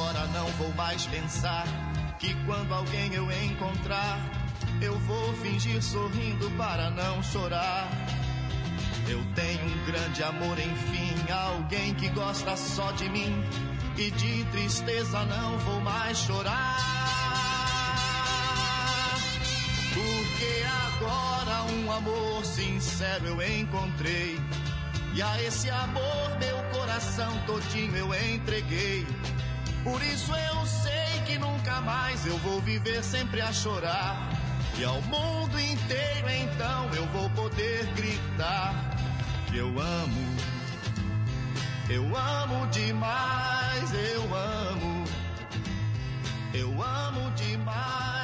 Agora não vou mais pensar que quando alguém eu encontrar, eu vou fingir sorrindo para não chorar. Eu tenho um grande amor, enfim, alguém que gosta só de mim e de tristeza não vou mais chorar. Porque agora um amor sincero eu encontrei. E a esse amor meu coração todinho eu entreguei. Por isso eu sei que nunca mais eu vou viver sempre a chorar. E ao mundo inteiro então eu vou poder gritar eu amo. Eu amo demais, eu amo. Eu amo demais,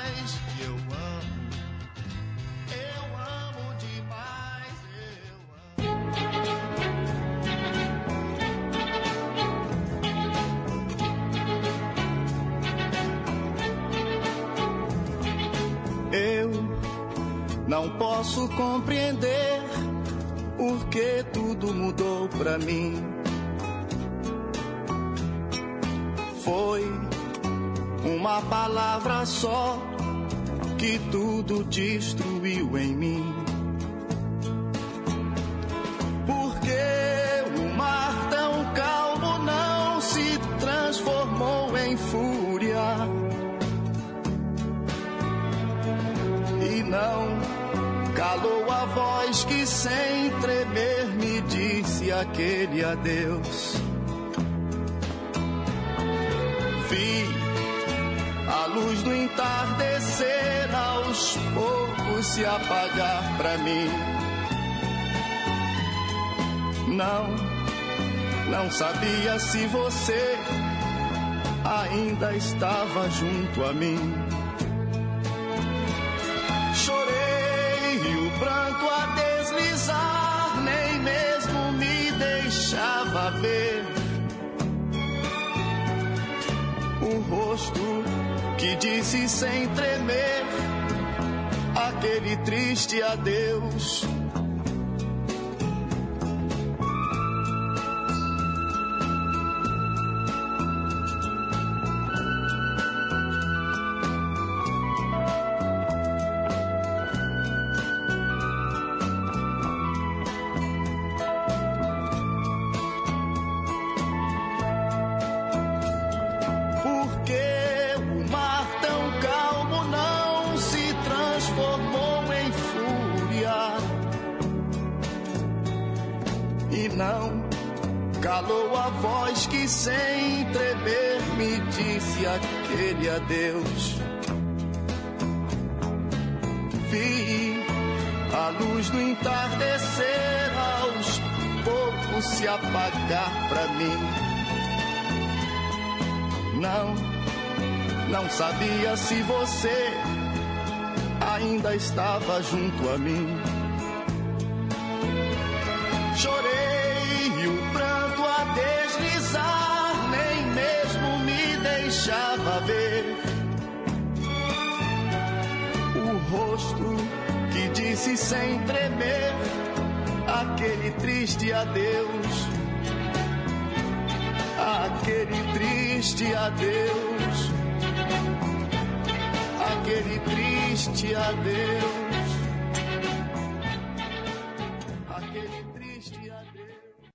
Não posso compreender por que tudo mudou pra mim. Foi uma palavra só que tudo destruiu em mim. Porque o mar tão calmo não se transformou em fúria. E não calou a voz que sem tremer me disse aquele adeus. Vi a luz do entardecer aos poucos se apagar pra mim. Não, não sabia se você ainda estava junto a mim. Ver o rosto que disse sem tremer aquele triste adeus. Não sabia se você ainda estava junto a mim. Chorei e o pranto a deslizar, nem mesmo me deixava ver. O rosto que disse sem tremer aquele triste adeus. Aquele triste adeus, aquele triste adeus, aquele triste adeus.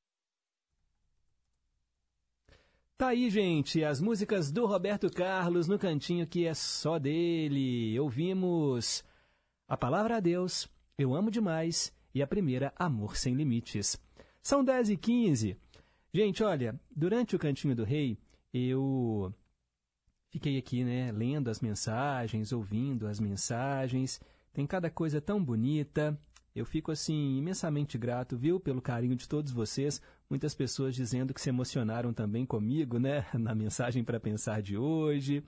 Tá aí, gente, as músicas do Roberto Carlos no cantinho que é só dele. Ouvimos A Palavra a Deus, Eu Amo Demais e a primeira Amor Sem Limites. São 10 e 15 Gente, olha, durante o Cantinho do Rei, eu fiquei aqui, né, lendo as mensagens, ouvindo as mensagens. Tem cada coisa tão bonita. Eu fico, assim, imensamente grato, viu, pelo carinho de todos vocês. Muitas pessoas dizendo que se emocionaram também comigo, né, na mensagem para pensar de hoje.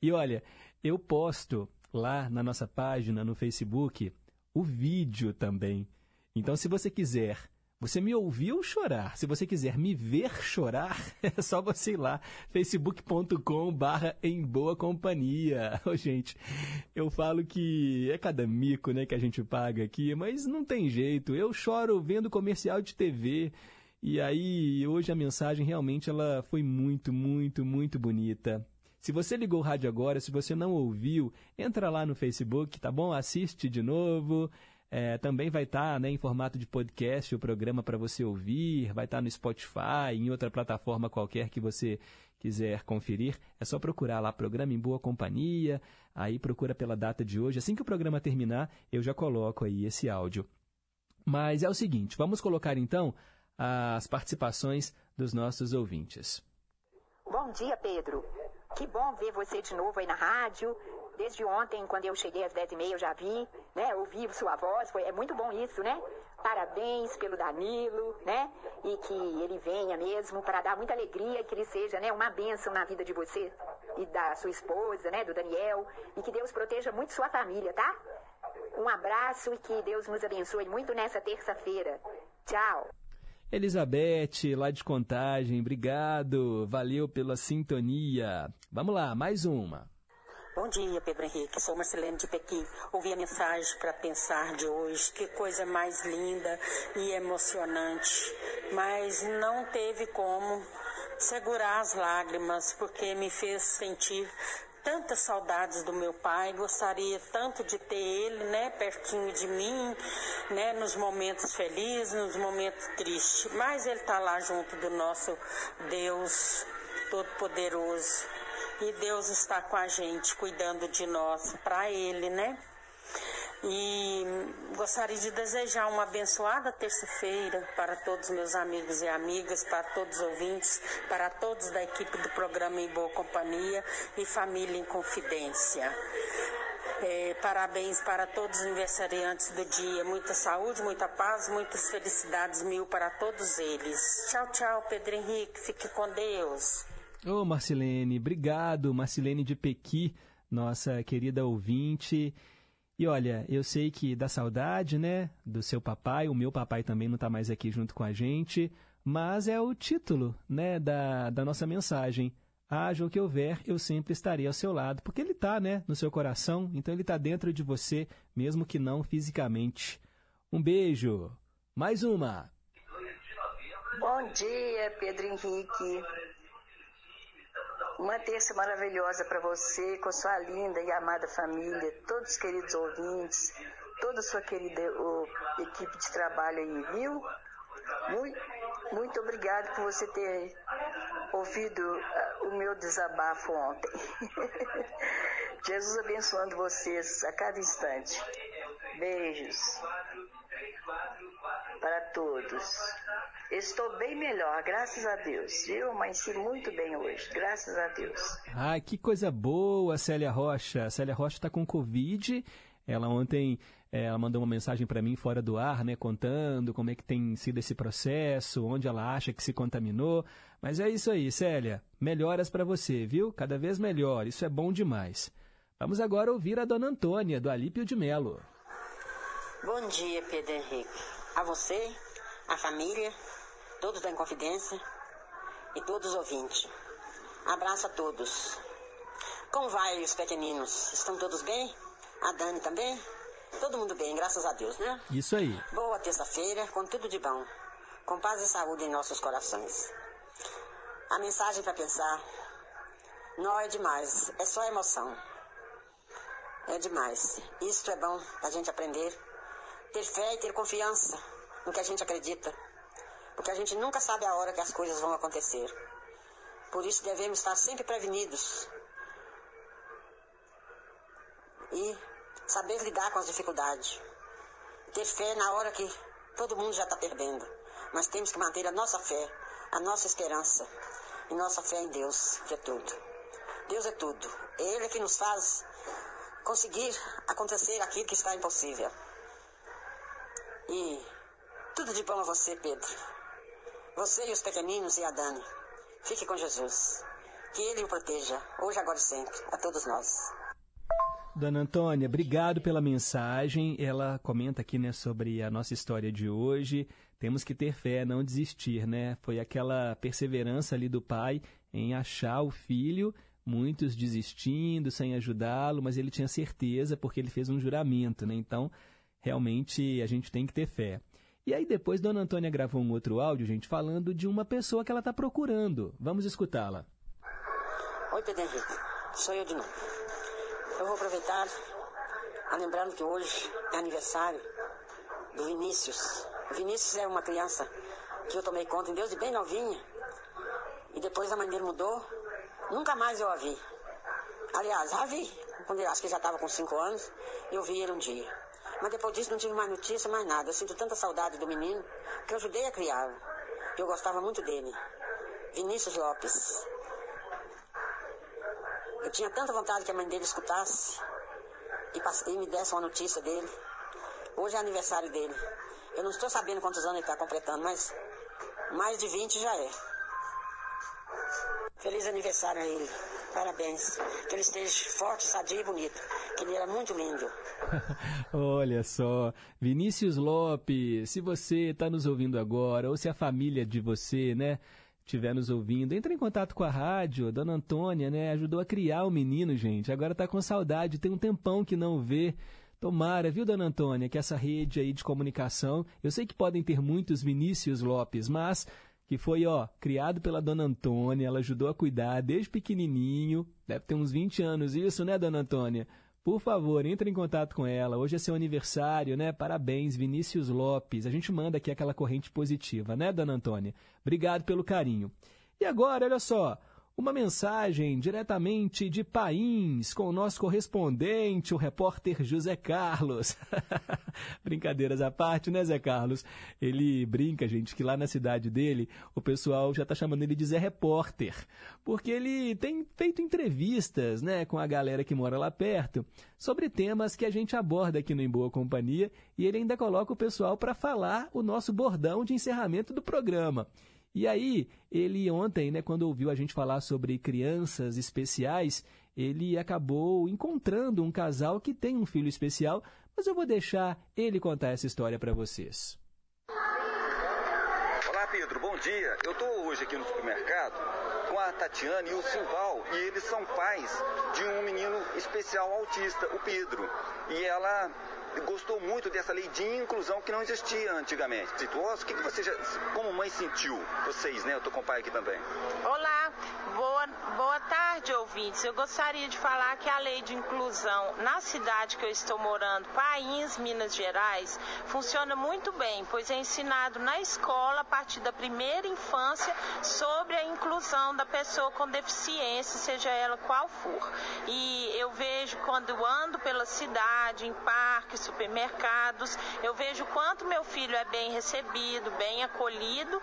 E olha, eu posto lá na nossa página no Facebook o vídeo também. Então, se você quiser você me ouviu chorar. Se você quiser me ver chorar, é só você ir lá, facebook.com barra em boa companhia. Oh, gente, eu falo que é cada mico né, que a gente paga aqui, mas não tem jeito. Eu choro vendo comercial de TV. E aí, hoje a mensagem realmente ela foi muito, muito, muito bonita. Se você ligou o rádio agora, se você não ouviu, entra lá no Facebook, tá bom? Assiste de novo. É, também vai estar tá, né, em formato de podcast o programa para você ouvir, vai estar tá no Spotify, em outra plataforma qualquer que você quiser conferir. É só procurar lá Programa em Boa Companhia, aí procura pela data de hoje. Assim que o programa terminar, eu já coloco aí esse áudio. Mas é o seguinte, vamos colocar então as participações dos nossos ouvintes. Bom dia, Pedro. Que bom ver você de novo aí na rádio. Desde ontem, quando eu cheguei às 10h30, eu já vi, né? Ouvi sua voz, foi, é muito bom isso, né? Parabéns pelo Danilo, né? E que ele venha mesmo para dar muita alegria e que ele seja, né, uma bênção na vida de você e da sua esposa, né, do Daniel, e que Deus proteja muito sua família, tá? Um abraço e que Deus nos abençoe muito nessa terça-feira. Tchau. Elizabeth, lá de Contagem, obrigado. Valeu pela sintonia. Vamos lá, mais uma. Bom dia, Pedro Henrique. Sou Marcelene de Pequim. Ouvi a mensagem para pensar de hoje. Que coisa mais linda e emocionante. Mas não teve como segurar as lágrimas, porque me fez sentir tantas saudades do meu pai, gostaria tanto de ter ele, né, pertinho de mim, né, nos momentos felizes, nos momentos tristes. Mas ele está lá junto do nosso Deus Todo-Poderoso. E Deus está com a gente, cuidando de nós, para Ele, né? E gostaria de desejar uma abençoada terça-feira para todos meus amigos e amigas, para todos os ouvintes, para todos da equipe do programa Em Boa Companhia e Família em Confidência. É, parabéns para todos os aniversariantes do dia. Muita saúde, muita paz, muitas felicidades mil para todos eles. Tchau, tchau, Pedro Henrique. Fique com Deus. Ô, Marcilene, obrigado, Marcilene de Pequi, nossa querida ouvinte. E olha, eu sei que dá saudade, né, do seu papai, o meu papai também não está mais aqui junto com a gente, mas é o título, né, da, da nossa mensagem. Haja o que houver, eu sempre estarei ao seu lado, porque ele está, né, no seu coração, então ele está dentro de você, mesmo que não fisicamente. Um beijo. Mais uma. Bom dia, Pedro Henrique. Uma terça maravilhosa para você, com sua linda e amada família, todos os queridos ouvintes, toda a sua querida equipe de trabalho aí, viu? Muito, muito obrigado por você ter ouvido uh, o meu desabafo ontem. Jesus abençoando vocês a cada instante. Beijos para todos. Estou bem melhor, graças a Deus. Eu amanheci muito bem hoje, graças a Deus. Ai, que coisa boa, Célia Rocha. A Célia Rocha está com Covid. Ela ontem é, ela mandou uma mensagem para mim fora do ar, né, contando como é que tem sido esse processo, onde ela acha que se contaminou. Mas é isso aí, Célia. Melhoras para você, viu? Cada vez melhor. Isso é bom demais. Vamos agora ouvir a dona Antônia, do Alípio de Melo. Bom dia, Pedro Henrique. A você, a família, todos da Inconfidência e todos os ouvintes. Abraço a todos. Como vai os pequeninos? Estão todos bem? A Dani também? Todo mundo bem, graças a Deus, né? Isso aí. Boa terça-feira, com tudo de bom. Com paz e saúde em nossos corações. A mensagem para pensar. Não é demais, é só emoção. É demais. Isto é bom para a gente aprender. Ter fé e ter confiança no que a gente acredita porque a gente nunca sabe a hora que as coisas vão acontecer. Por isso devemos estar sempre prevenidos e saber lidar com as dificuldades. Ter fé na hora que todo mundo já está perdendo. Mas temos que manter a nossa fé, a nossa esperança e nossa fé em Deus, que é tudo. Deus é tudo. É Ele que nos faz conseguir acontecer aquilo que está impossível. E tudo de bom a você, Pedro. Você e os pequeninos e a Dani. Fique com Jesus. Que Ele o proteja, hoje, agora e sempre, a todos nós. Dona Antônia, obrigado pela mensagem. Ela comenta aqui né, sobre a nossa história de hoje. Temos que ter fé, não desistir, né? Foi aquela perseverança ali do pai em achar o filho, muitos desistindo, sem ajudá-lo, mas ele tinha certeza porque ele fez um juramento, né? Então, realmente a gente tem que ter fé. E aí depois Dona Antônia gravou um outro áudio, gente, falando de uma pessoa que ela está procurando. Vamos escutá-la. Oi, Pedro Henrique. Sou eu de novo. Eu vou aproveitar, lembrando que hoje é aniversário do Vinícius. O Vinícius é uma criança que eu tomei conta em Deus de bem novinha. E depois a mãe dele mudou. Nunca mais eu a vi. Aliás, a vi. Quando acho que já estava com 5 anos, eu vi ele um dia. Mas depois disso não tive mais notícia, mais nada. Eu sinto tanta saudade do menino que eu ajudei a criar. Eu gostava muito dele. Vinícius Lopes. Eu tinha tanta vontade que a mãe dele escutasse e, me desse uma notícia dele. Hoje é aniversário dele. Eu não estou sabendo quantos anos ele está completando, mas mais de 20 já é. Feliz aniversário a ele. Parabéns. Que ele esteja forte, sadio e bonito. Que ele era muito lindo. Olha só, Vinícius Lopes, se você está nos ouvindo agora, ou se a família de você, né, estiver nos ouvindo, entre em contato com a rádio. Dona Antônia, né, ajudou a criar o menino, gente. Agora tá com saudade, tem um tempão que não vê. Tomara, viu, Dona Antônia, que essa rede aí de comunicação, eu sei que podem ter muitos Vinícius Lopes, mas que foi, ó, criado pela Dona Antônia, ela ajudou a cuidar desde pequenininho, deve ter uns 20 anos isso, né, Dona Antônia? Por favor, entre em contato com ela. Hoje é seu aniversário, né? Parabéns, Vinícius Lopes. A gente manda aqui aquela corrente positiva, né, Dona Antônia? Obrigado pelo carinho. E agora, olha só, uma mensagem diretamente de Pains com o nosso correspondente, o repórter José Carlos. Brincadeiras à parte, né, Zé Carlos? Ele brinca, gente, que lá na cidade dele o pessoal já está chamando ele de Zé Repórter, porque ele tem feito entrevistas, né, com a galera que mora lá perto sobre temas que a gente aborda aqui no Em Boa Companhia e ele ainda coloca o pessoal para falar o nosso bordão de encerramento do programa. E aí, ele ontem, né, quando ouviu a gente falar sobre crianças especiais, ele acabou encontrando um casal que tem um filho especial, mas eu vou deixar ele contar essa história para vocês. Olá, Pedro, bom dia. Eu estou hoje aqui no supermercado com a Tatiana e o Silval, e eles são pais de um menino especial autista, o Pedro. E ela gostou muito dessa lei de inclusão que não existia antigamente. Situoso, o que, você, já, como mãe, sentiu? Vocês, né? Eu tô com o pai aqui também. Olá, boa, boa tarde, ouvintes. Eu gostaria de falar que a lei de inclusão na cidade que eu estou morando, Pains, Minas Gerais, funciona muito bem, pois é ensinado na escola, a partir da primeira infância, sobre a inclusão da pessoa com deficiência, seja ela qual for. E eu vejo quando ando pela cidade, em parques, supermercados, eu vejo quanto meu filho é bem recebido, bem acolhido,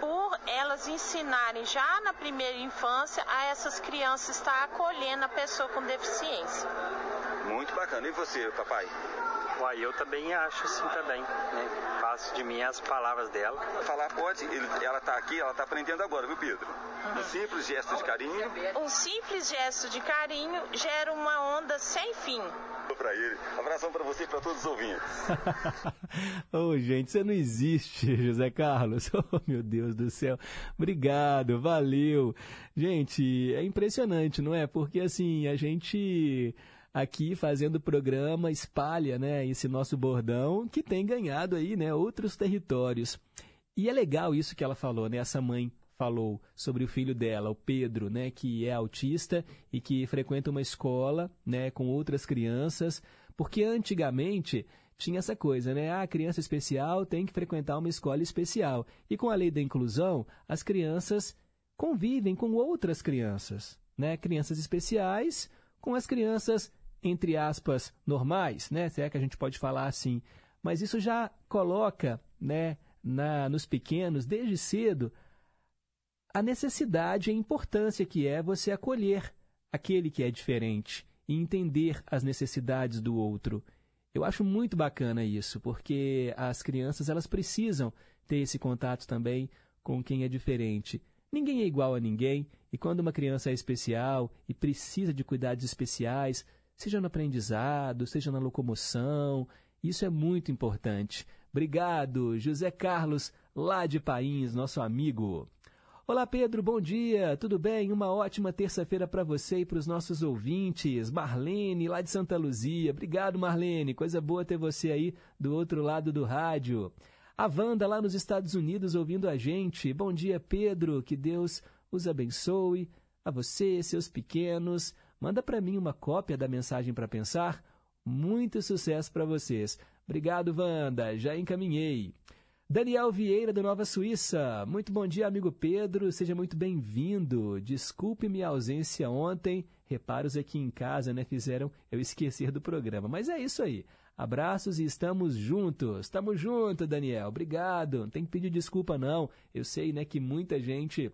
por elas ensinarem já na primeira infância a essas crianças estar acolhendo a pessoa com deficiência. Muito bacana. E você, papai? Uai, eu também acho assim também, né? Faço de mim as palavras dela. Falar pode, ele, ela está aqui, ela está aprendendo agora, viu, Pedro? Um simples gesto de carinho. Um simples gesto de carinho gera uma onda sem fim. Para ele. Abração para você e para todos os ouvintes. Ô, oh, gente, você não existe, José Carlos. Oh, meu Deus do céu. Obrigado, valeu. Gente, é impressionante, não é? Porque assim, a gente aqui fazendo o programa espalha, né, esse nosso bordão que tem ganhado aí, né, outros territórios. E é legal isso que ela falou, né, essa mãe falou sobre o filho dela, o Pedro, né, que é autista e que frequenta uma escola, né, com outras crianças, porque antigamente tinha essa coisa, né? Ah, a criança especial tem que frequentar uma escola especial. E com a lei da inclusão, as crianças convivem com outras crianças, né? Crianças especiais com as crianças entre aspas, normais, né? Se é que a gente pode falar assim. Mas isso já coloca, né, na, nos pequenos, desde cedo, a necessidade e a importância que é você acolher aquele que é diferente e entender as necessidades do outro. Eu acho muito bacana isso, porque as crianças elas precisam ter esse contato também com quem é diferente. Ninguém é igual a ninguém, e quando uma criança é especial e precisa de cuidados especiais, seja no aprendizado, seja na locomoção. Isso é muito importante. Obrigado, José Carlos, lá de Pains, nosso amigo. Olá, Pedro, bom dia, tudo bem? Uma ótima terça-feira para você e para os nossos ouvintes. Marlene, lá de Santa Luzia. Obrigado, Marlene. Coisa boa ter você aí do outro lado do rádio. A Wanda, lá nos Estados Unidos, ouvindo a gente. Bom dia, Pedro. Que Deus os abençoe. A você, seus pequenos. Manda para mim uma cópia da mensagem para pensar. Muito sucesso para vocês. Obrigado, Wanda. Já encaminhei. Daniel Vieira, da Nova Suíça. Muito bom dia, amigo Pedro. Seja muito bem-vindo. Desculpe minha ausência ontem. Reparos aqui em casa, né? Fizeram eu esquecer do programa. Mas é isso aí. Abraços e estamos juntos. Estamos juntos, Daniel. Obrigado. Não tem que pedir desculpa, não. Eu sei, né, que muita gente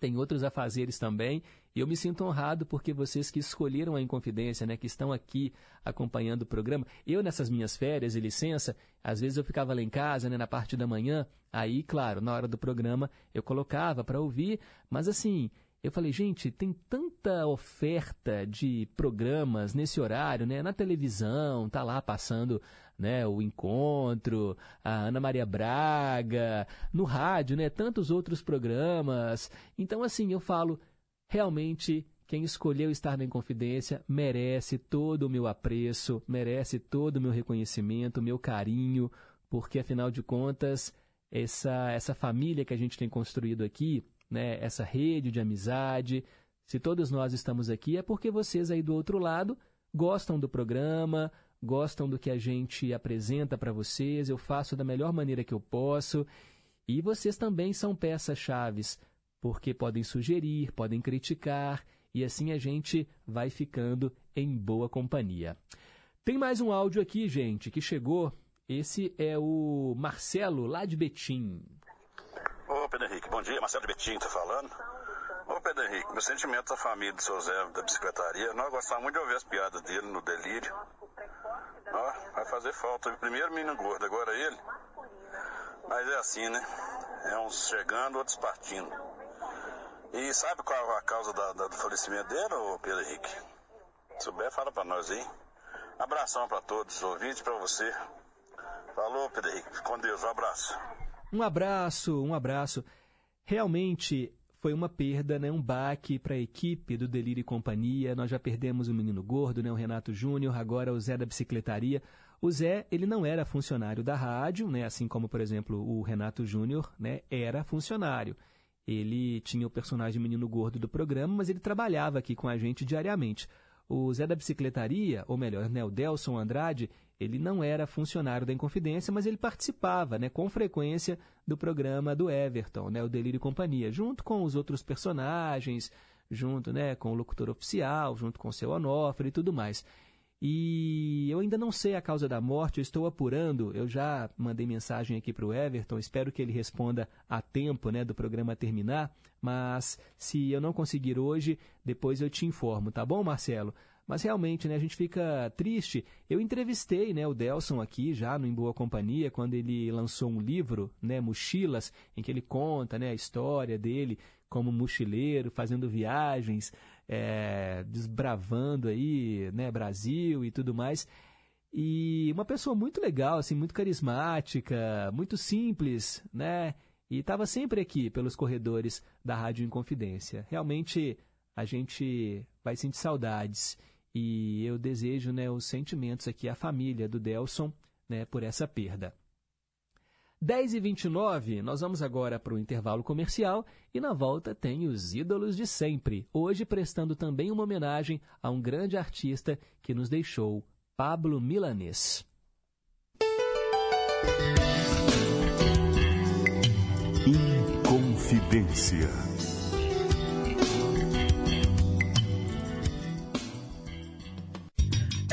tem outros afazeres também e eu me sinto honrado porque vocês que escolheram a Inconfidência, né, que estão aqui acompanhando o programa. Eu, nessas minhas férias e licença, às vezes eu ficava lá em casa, né, na parte da manhã, aí, claro, na hora do programa eu colocava para ouvir, mas assim, eu falei, gente, tem tanta oferta de programas nesse horário, né? Na televisão, tá lá passando né, o Encontro, a Ana Maria Braga, no rádio, né, tantos outros programas. Então, assim, eu falo, realmente quem escolheu estar na Inconfidência merece todo o meu apreço, merece todo o meu reconhecimento, meu carinho, porque afinal de contas, essa, essa família que a gente tem construído aqui, né, essa rede de amizade, se todos nós estamos aqui é porque vocês aí do outro lado gostam do programa, gostam do que a gente apresenta para vocês, eu faço da melhor maneira que eu posso. E vocês também são peças chaves, porque podem sugerir, podem criticar, e assim a gente vai ficando em boa companhia. Tem mais um áudio aqui, gente, que chegou. Esse é o Marcelo, lá de Betim. Ô, Pedro Henrique, bom dia. Marcelo de Betim tá falando. Ô, Pedro Henrique, meu sentimento à família do seu Zé da bicicletaria. Nós gostamos muito de ouvir as piadas dele no delírio. Ó, vai fazer falta. Primeiro menino gordo, agora ele. Mas é assim, né? É uns chegando, outros partindo. E sabe qual a causa da, da, do falecimento dele, ô Pedro Henrique? Se souber, fala pra nós aí. Abração pra todos, ouvintes pra você. Falou, Pedro Henrique. Com Deus, um abraço. Um abraço, um abraço. Realmente foi uma perda, né, um baque para a equipe do Delírio e Companhia. Nós já perdemos o menino gordo, né, o Renato Júnior, agora o Zé da bicicletaria. O Zé, ele não era funcionário da rádio, né, assim como, por exemplo, o Renato Júnior, né, era funcionário. Ele tinha o personagem menino gordo do programa, mas ele trabalhava aqui com a gente diariamente. O Zé da Bicicletaria, ou melhor, né, o Delson Andrade, ele não era funcionário da Inconfidência, mas ele participava né, com frequência do programa do Everton, né, o Delírio e Companhia, junto com os outros personagens, junto né, com o locutor oficial, junto com o seu Onofre e tudo mais. E eu ainda não sei a causa da morte, eu estou apurando. Eu já mandei mensagem aqui para o Everton, espero que ele responda a tempo né, do programa terminar. Mas se eu não conseguir hoje, depois eu te informo, tá bom, Marcelo? Mas realmente, né, a gente fica triste. Eu entrevistei, né, o Delson aqui já no Em Boa Companhia, quando ele lançou um livro, né, Mochilas, em que ele conta, né, a história dele como mochileiro, fazendo viagens, é, desbravando aí, né, Brasil e tudo mais. E uma pessoa muito legal, assim, muito carismática, muito simples, né? E estava sempre aqui pelos corredores da Rádio Inconfidência. Realmente a gente vai sentir saudades. E eu desejo né, os sentimentos aqui à família do Delson né, por essa perda. 10 e 29 nós vamos agora para o intervalo comercial e na volta tem os ídolos de sempre. Hoje prestando também uma homenagem a um grande artista que nos deixou, Pablo Milanês. Inconfidência.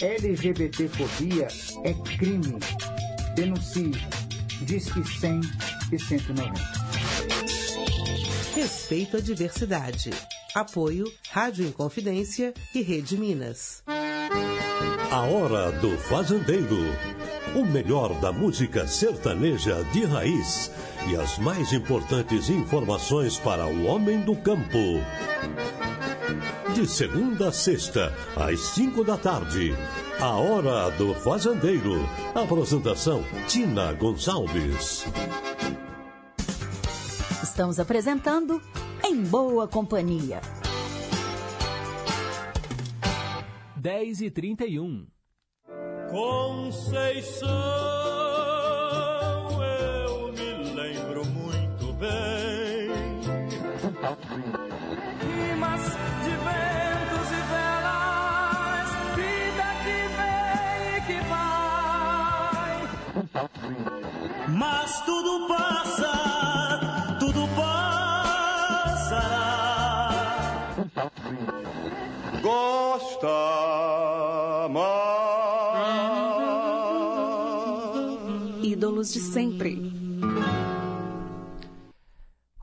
LGBTfobia é crime. Denuncie. Diz que 100 e 190. Respeito à diversidade. Apoio Rádio Inconfidência e Rede Minas. A Hora do Fazendeiro. O melhor da música sertaneja de raiz e as mais importantes informações para o homem do campo. De segunda a sexta, às cinco da tarde. A Hora do Fazendeiro. Apresentação: Tina Gonçalves. Estamos apresentando Em Boa Companhia. 10 e 31 Conceição, Mas tudo passa, tudo passará. gosta mais. Ídolos de sempre.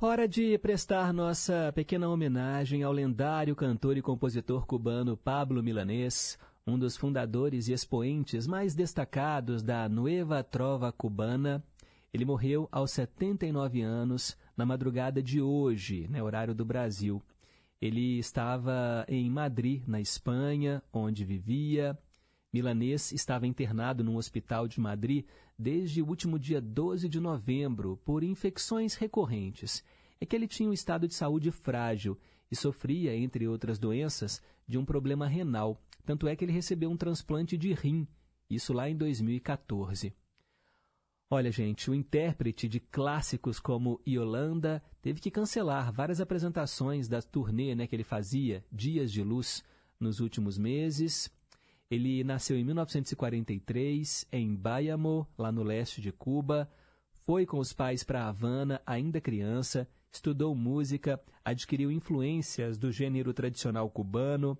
Hora de prestar nossa pequena homenagem ao lendário cantor e compositor cubano Pablo Milanés, um dos fundadores e expoentes mais destacados da Nueva Trova Cubana. Ele morreu aos 79 anos, na madrugada de hoje, né, horário do Brasil. Ele estava em Madrid, na Espanha, onde vivia. Milanês estava internado num hospital de Madrid desde o último dia 12 de novembro por infecções recorrentes. É que ele tinha um estado de saúde frágil e sofria, entre outras doenças, de um problema renal. Tanto é que ele recebeu um transplante de rim, isso lá em 2014. Olha, gente, o intérprete de clássicos como Yolanda teve que cancelar várias apresentações da turnê né, que ele fazia, Dias de Luz, nos últimos meses. Ele nasceu em 1943 em Bayamo, lá no leste de Cuba. Foi com os pais para Havana, ainda criança, estudou música, adquiriu influências do gênero tradicional cubano.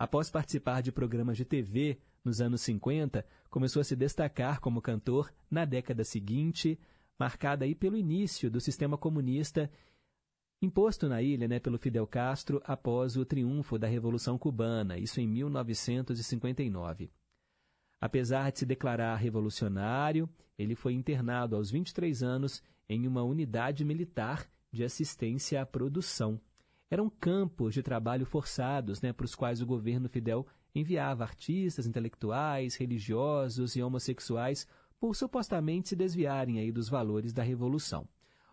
Após participar de programas de TV nos anos 50, começou a se destacar como cantor na década seguinte, marcada aí pelo início do sistema comunista imposto na ilha né, pelo Fidel Castro após o triunfo da Revolução Cubana, isso em 1959. Apesar de se declarar revolucionário, ele foi internado aos 23 anos em uma unidade militar de assistência à produção. Eram campos de trabalho forçados né, para os quais o governo Fidel enviava artistas, intelectuais, religiosos e homossexuais por supostamente se desviarem aí dos valores da Revolução.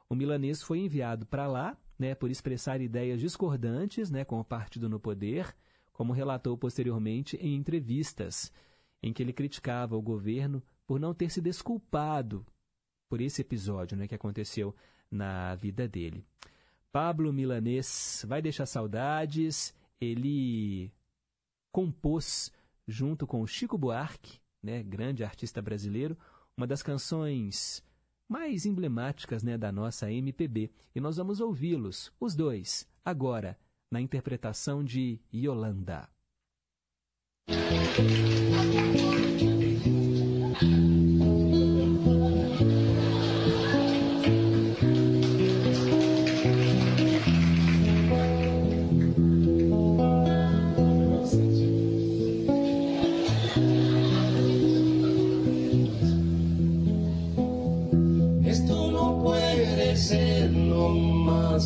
O milanês foi enviado para lá né, por expressar ideias discordantes né, com o partido no poder, como relatou posteriormente em entrevistas, em que ele criticava o governo por não ter se desculpado por esse episódio né, que aconteceu na vida dele. Pablo Milanês vai deixar saudades, ele compôs, junto com Chico Buarque, né, grande artista brasileiro, uma das canções mais emblemáticas né, da nossa MPB. E nós vamos ouvi-los, os dois, agora, na interpretação de Yolanda.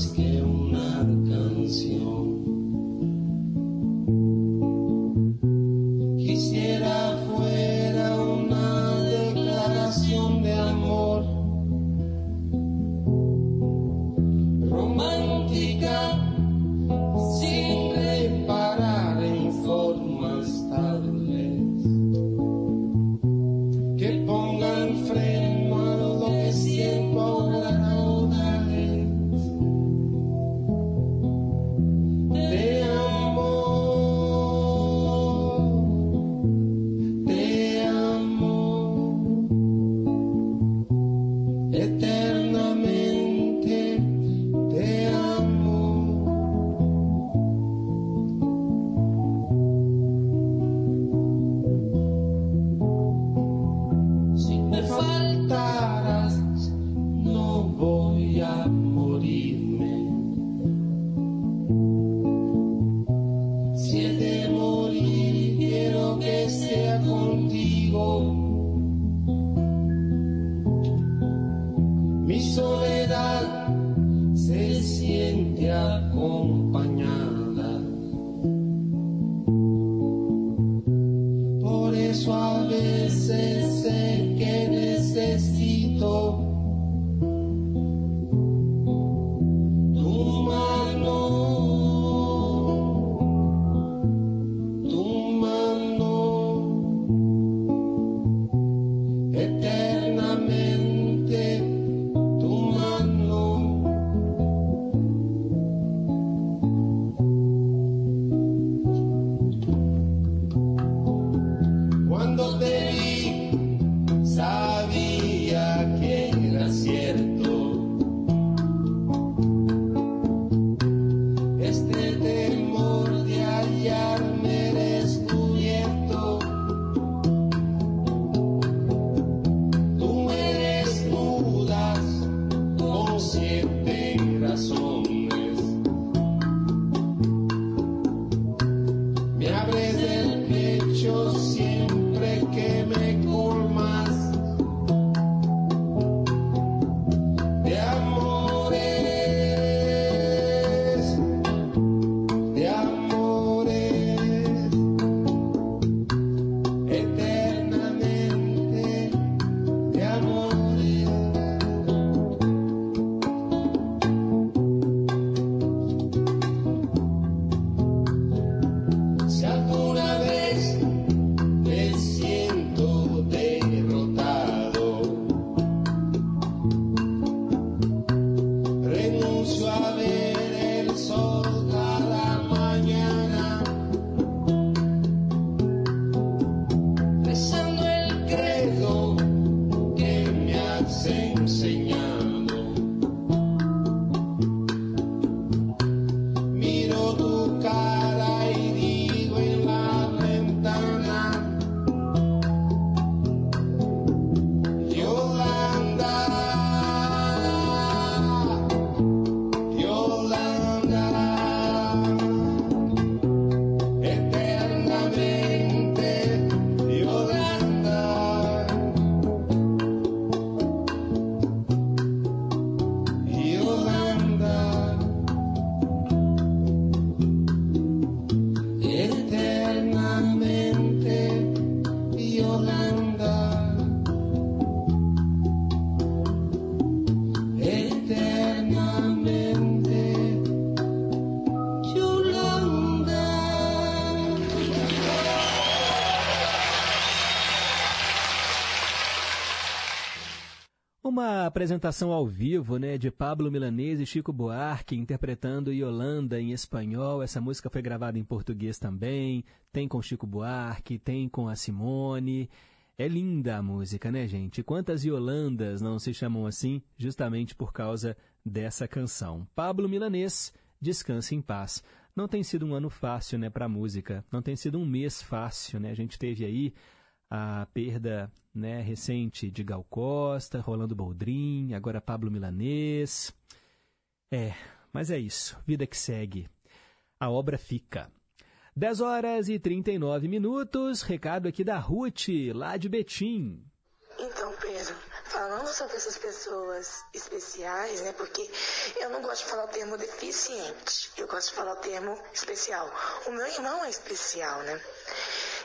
Cuando te apresentação ao vivo, né, de Pablo Milanês e Chico Buarque interpretando Yolanda em espanhol. Essa música foi gravada em português também. Tem com Chico Buarque, tem com a Simone. É linda a música, né, gente? Quantas Yolandas não se chamam assim justamente por causa dessa canção? Pablo Milanês, descanse em paz. Não tem sido um ano fácil, né, para música. Não tem sido um mês fácil, né? A gente teve aí a perda né, recente de Gal Costa, Rolando Boldrin, agora Pablo Milanês. É, mas é isso, vida que segue. A obra fica. 10 horas e 39 minutos, recado aqui da Ruth, lá de Betim. Então, Pedro, falando sobre essas pessoas especiais, né? Porque eu não gosto de falar o termo deficiente, eu gosto de falar o termo especial. O meu irmão é especial, né?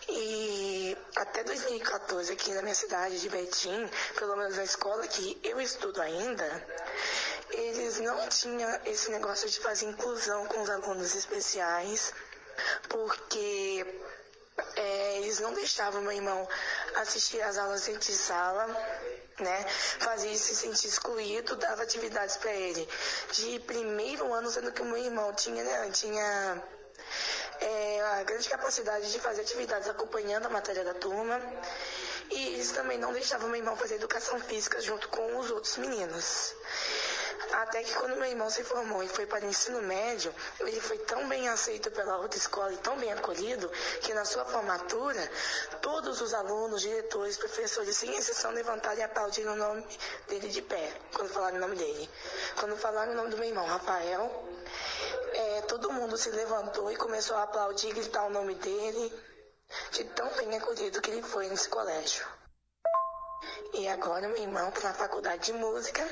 E até 2014, aqui na minha cidade de Betim, pelo menos na escola que eu estudo ainda, eles não tinham esse negócio de fazer inclusão com os alunos especiais, porque é, eles não deixavam meu irmão assistir às aulas dentro de sala, né? Fazia ele se sentir excluído, dava atividades para ele de primeiro ano, sendo que o meu irmão tinha, né, tinha é, a grande capacidade de fazer atividades acompanhando a matéria da turma. E eles também não deixavam meu irmão fazer educação física junto com os outros meninos. Até que quando meu irmão se formou e foi para o ensino médio, ele foi tão bem aceito pela outra escola e tão bem acolhido, que na sua formatura, todos os alunos, diretores, professores, sem exceção, levantaram e aplaudiram o nome dele de pé, quando falaram o nome dele. Quando falaram o nome do meu irmão, Rafael, é, todo mundo se levantou e começou a aplaudir, gritar o nome dele, de tão bem acolhido que ele foi nesse colégio. E agora meu irmão está na faculdade de música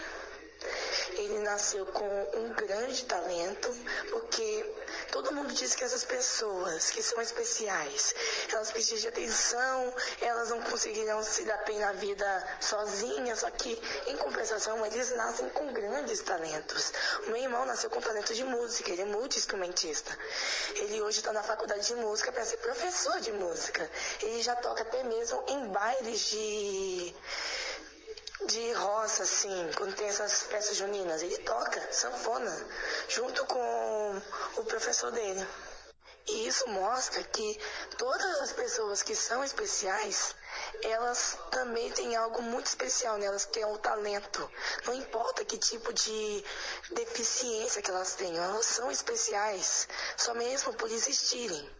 ele nasceu com um grande talento, porque todo mundo diz que essas pessoas que são especiais, elas precisam de atenção, elas não conseguirão se dar bem na vida sozinhas, só que em compensação eles nascem com grandes talentos. O meu irmão nasceu com talento de música, ele é multi-instrumentista. Ele hoje está na faculdade de música para ser professor de música. Ele já toca até mesmo em bailes de de roça, assim, quando tem essas festas juninas, ele toca sanfona junto com o professor dele. E isso mostra que todas as pessoas que são especiais, elas também têm algo muito especial nelas, que é o talento. Não importa que tipo de deficiência que elas tenham, elas são especiais, só mesmo por existirem.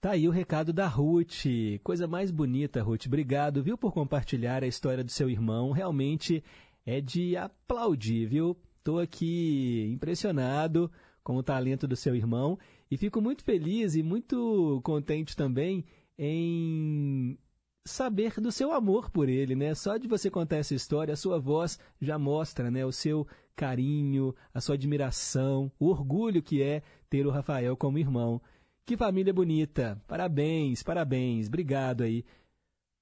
Tá aí o recado da Ruth. Coisa mais bonita, Ruth. Obrigado, viu, por compartilhar a história do seu irmão. Realmente é de aplaudir, viu? Estou aqui impressionado com o talento do seu irmão e fico muito feliz e muito contente também em saber do seu amor por ele, né? Só de você contar essa história, a sua voz já mostra, né, o seu carinho, a sua admiração, o orgulho que é ter o Rafael como irmão. Que família bonita. Parabéns, parabéns. Obrigado aí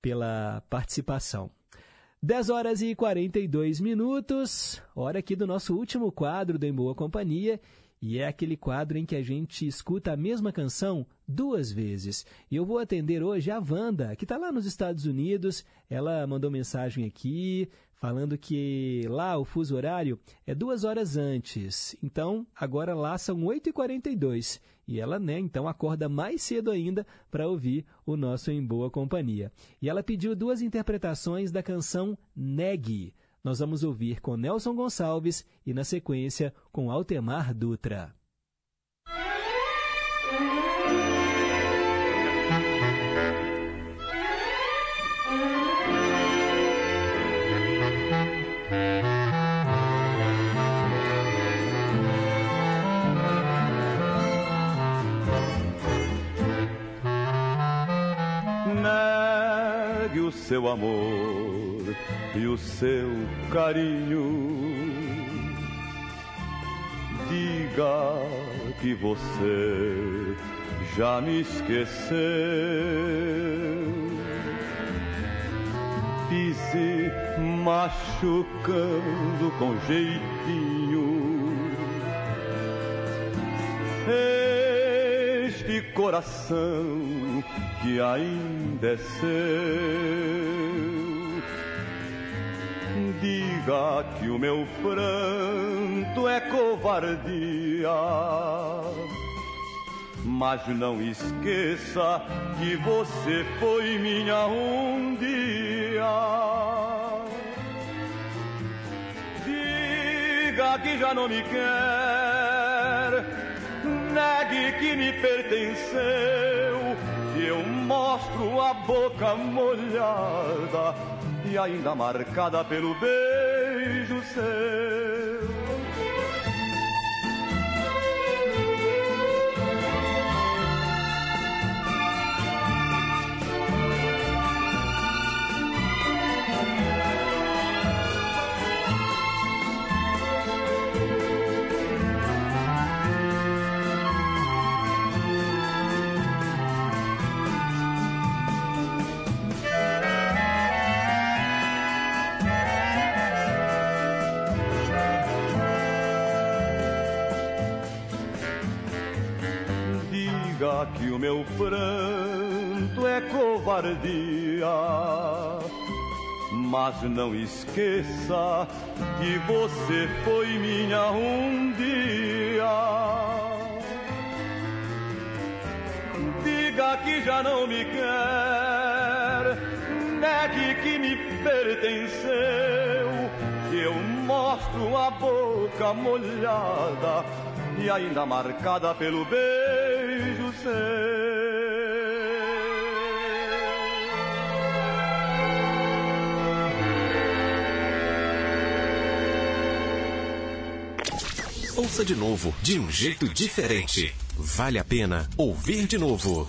pela participação. 10 horas e 42 minutos, hora aqui do nosso último quadro do Em Boa Companhia, e é aquele quadro em que a gente escuta a mesma canção duas vezes. E eu vou atender hoje a Wanda, que está lá nos Estados Unidos. Ela mandou mensagem aqui falando que lá o fuso horário é duas horas antes. Então, agora lá são 8h42. E ela, né, então acorda mais cedo ainda para ouvir o nosso Em Boa Companhia. E ela pediu duas interpretações da canção Negue. Nós vamos ouvir com Nelson Gonçalves e, na sequência, com Altemar Dutra. Seu amor e o seu carinho. Diga que você já me esqueceu. Pise machucando com jeitinho. Este coração que ainda é seu Diga que o meu pranto é covardia. Mas não esqueça que você foi minha um dia. Diga que já não me quer, que me pertenceu, que eu mostro a boca molhada e ainda marcada pelo beijo seu. Que o meu pranto é covardia. Mas não esqueça que você foi minha um dia. Diga que já não me quer, negue que me pertenceu, eu mostro a boca molhada e ainda marcada pelo beijo seu. Ouça de novo, de um jeito diferente. Vale a pena ouvir de novo.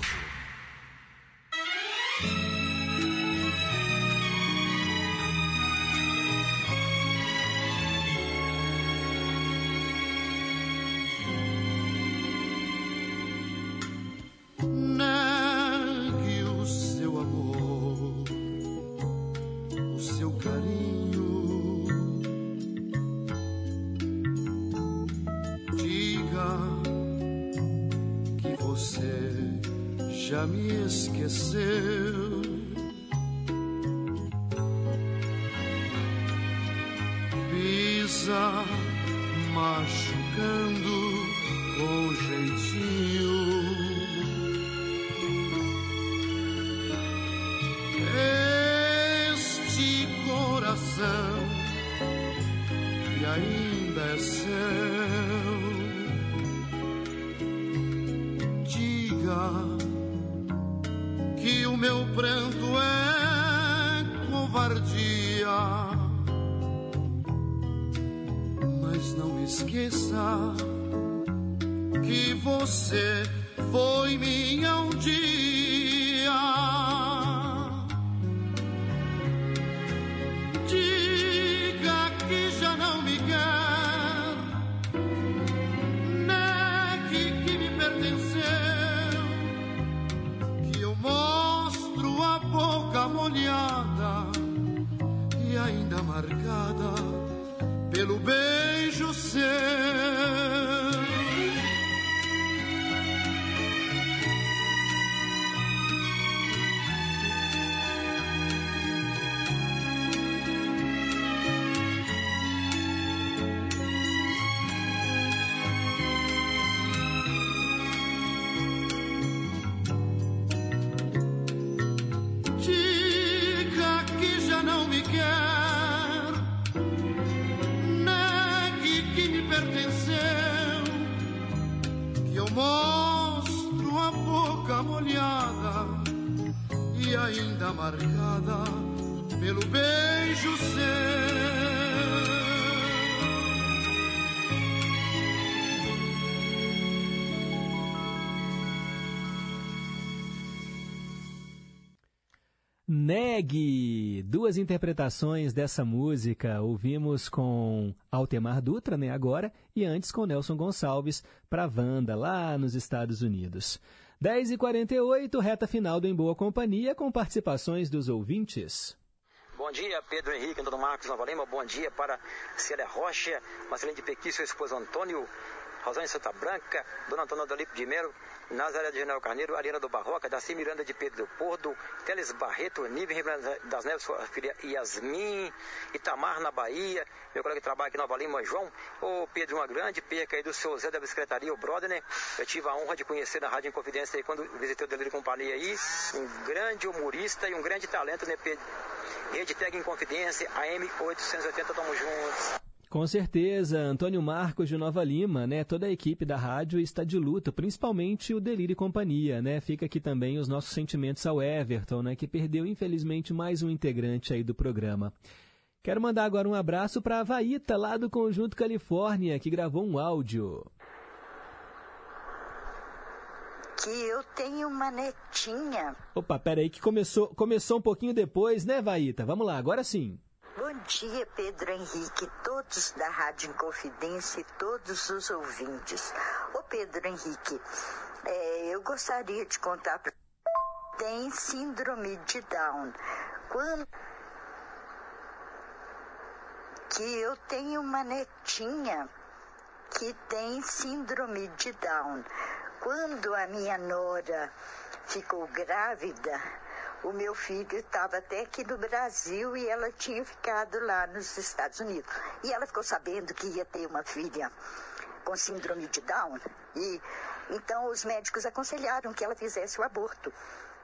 Duas interpretações dessa música. Ouvimos com Altemar Dutra, né, agora, e antes com Nelson Gonçalves, para Wanda, lá nos Estados Unidos. 10h48, reta final do Em Boa Companhia, com participações dos ouvintes. Bom dia, Pedro Henrique, Antônio Marcos Nova Lima. Bom dia para Célia Rocha, Marcelino de Pequi, seu esposo Antônio, Rosane Santa Branca, Dona Antônia Dolipe de Melo, Nazaré de General Carneiro, Ariana do Barroca, Daci Miranda de Pedro Porto, Teles Barreto, Nível das Neves, sua filha Yasmin, Itamar na Bahia, meu colega que trabalha aqui em Nova Lima, João, ô Pedro, uma grande perca aí do seu Zé da Bicicletaria, o brother, né? Eu tive a honra de conhecer na Rádio Inconfidência aí quando visitei o Delírio Companhia aí, um grande humorista e um grande talento, né, Pedro? Rede Tag Inconfidência, AM 880, tamo juntos. Com certeza, Antônio Marcos de Nova Lima, né? Toda a equipe da rádio está de luto, principalmente o Delírio e Companhia, né? Fica aqui também os nossos sentimentos ao Everton, né? Que perdeu, infelizmente, mais um integrante aí do programa. Quero mandar agora um abraço para a Vaíta, lá do Conjunto Califórnia, que gravou um áudio. Que eu tenho uma netinha. Opa, peraí, que começou, começou um pouquinho depois, né, Vaíta? Vamos lá, agora sim. Bom dia, Pedro Henrique, todos da Rádio Inconfidência e todos os ouvintes. Ô, Pedro Henrique, é, eu gostaria de contar para tem síndrome de Down. Quando que eu tenho uma netinha que tem síndrome de Down. Quando a minha nora ficou grávida, o meu filho estava até aqui no Brasil e ela tinha ficado lá nos Estados Unidos. E ela ficou sabendo que ia ter uma filha com síndrome de Down. E então os médicos aconselharam que ela fizesse o aborto.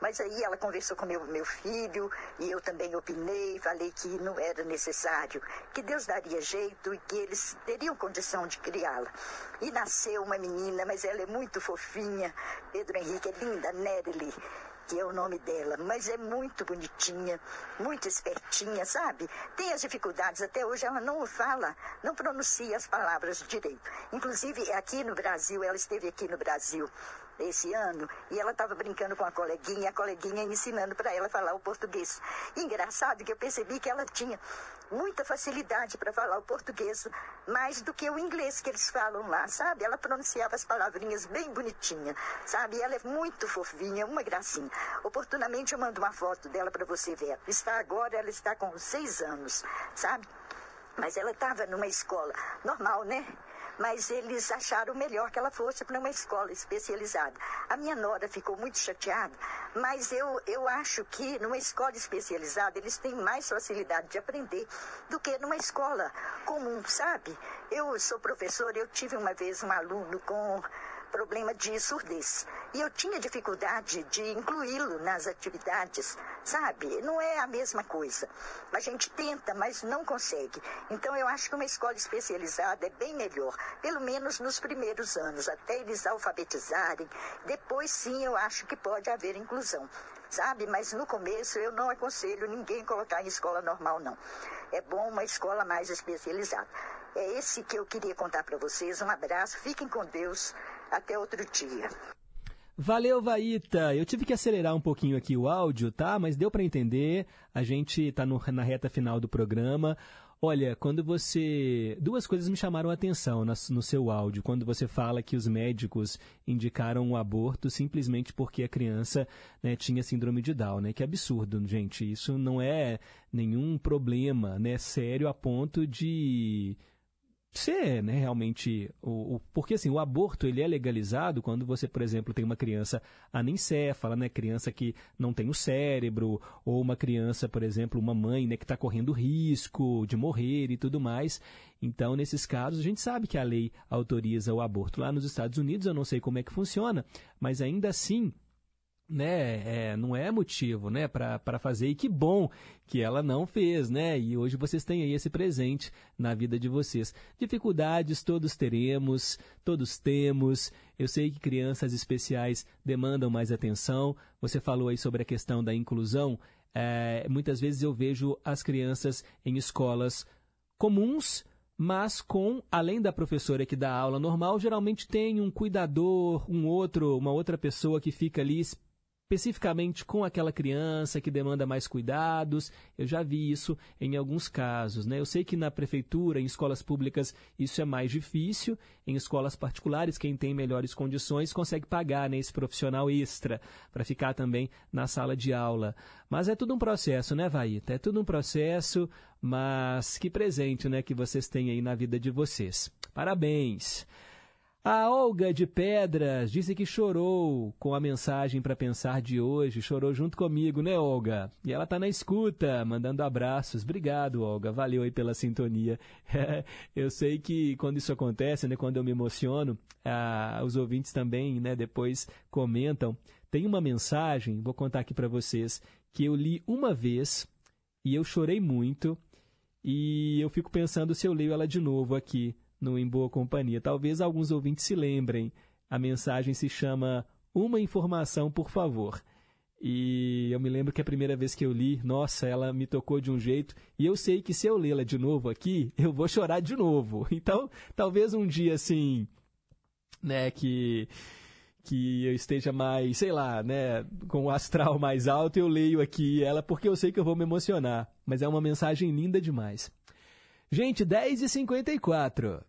Mas aí ela conversou com meu, meu filho e eu também opinei, falei que não era necessário, que Deus daria jeito e que eles teriam condição de criá-la. E nasceu uma menina, mas ela é muito fofinha. Pedro Henrique é linda, Nerely que é o nome dela, mas é muito bonitinha, muito espertinha, sabe? Tem as dificuldades, até hoje ela não fala, não pronuncia as palavras direito. Inclusive, aqui no Brasil, ela esteve aqui no Brasil esse ano e ela estava brincando com a coleguinha, a coleguinha ensinando para ela falar o português. engraçado que eu percebi que ela tinha muita facilidade para falar o português, mais do que o inglês que eles falam lá, sabe? Ela pronunciava as palavrinhas bem bonitinha, sabe? Ela é muito fofinha, uma gracinha. Oportunamente eu mando uma foto dela para você ver. Está agora, ela está com seis anos, sabe? Mas ela estava numa escola normal, né? Mas eles acharam melhor que ela fosse para uma escola especializada. A minha nora ficou muito chateada, mas eu, eu acho que numa escola especializada eles têm mais facilidade de aprender do que numa escola comum, sabe? Eu sou professora, eu tive uma vez um aluno com problema de surdez. E eu tinha dificuldade de incluí-lo nas atividades, sabe? Não é a mesma coisa. A gente tenta, mas não consegue. Então eu acho que uma escola especializada é bem melhor, pelo menos nos primeiros anos, até eles alfabetizarem. Depois sim eu acho que pode haver inclusão sabe? Mas no começo eu não aconselho ninguém colocar em escola normal, não. É bom uma escola mais especializada. É esse que eu queria contar para vocês. Um abraço, fiquem com Deus. Até outro dia. Valeu, Vaíta. Eu tive que acelerar um pouquinho aqui o áudio, tá? Mas deu para entender. A gente está na reta final do programa. Olha, quando você. Duas coisas me chamaram a atenção no seu áudio. Quando você fala que os médicos indicaram o aborto simplesmente porque a criança né, tinha síndrome de Down, né? Que absurdo, gente. Isso não é nenhum problema né, sério a ponto de ser né, realmente o, o, porque assim o aborto ele é legalizado quando você por exemplo tem uma criança anencéfala né criança que não tem o cérebro ou uma criança por exemplo uma mãe né que está correndo risco de morrer e tudo mais. Então nesses casos a gente sabe que a lei autoriza o aborto lá nos Estados Unidos eu não sei como é que funciona mas ainda assim né, é, não é motivo, né, para fazer. E que bom que ela não fez, né? E hoje vocês têm aí esse presente na vida de vocês. Dificuldades todos teremos, todos temos. Eu sei que crianças especiais demandam mais atenção. Você falou aí sobre a questão da inclusão. É, muitas vezes eu vejo as crianças em escolas comuns, mas com, além da professora que dá aula normal, geralmente tem um cuidador, um outro, uma outra pessoa que fica ali especificamente com aquela criança que demanda mais cuidados. Eu já vi isso em alguns casos. Né? Eu sei que na prefeitura, em escolas públicas, isso é mais difícil. Em escolas particulares, quem tem melhores condições consegue pagar né, esse profissional extra para ficar também na sala de aula. Mas é tudo um processo, né, Vaíta? É tudo um processo, mas que presente né, que vocês têm aí na vida de vocês. Parabéns! A Olga de Pedras disse que chorou com a mensagem para pensar de hoje, chorou junto comigo, né, Olga? E ela tá na escuta, mandando abraços. Obrigado, Olga. Valeu aí pela sintonia. eu sei que quando isso acontece, né, quando eu me emociono, os ouvintes também, né, depois comentam. Tem uma mensagem, vou contar aqui para vocês, que eu li uma vez e eu chorei muito. E eu fico pensando se eu leio ela de novo aqui no Em Boa Companhia. Talvez alguns ouvintes se lembrem. A mensagem se chama Uma Informação, por favor. E eu me lembro que a primeira vez que eu li, nossa, ela me tocou de um jeito. E eu sei que se eu lê-la de novo aqui, eu vou chorar de novo. Então, talvez um dia assim, né, que que eu esteja mais, sei lá, né, com o astral mais alto, eu leio aqui ela porque eu sei que eu vou me emocionar. Mas é uma mensagem linda demais. Gente, 10h54.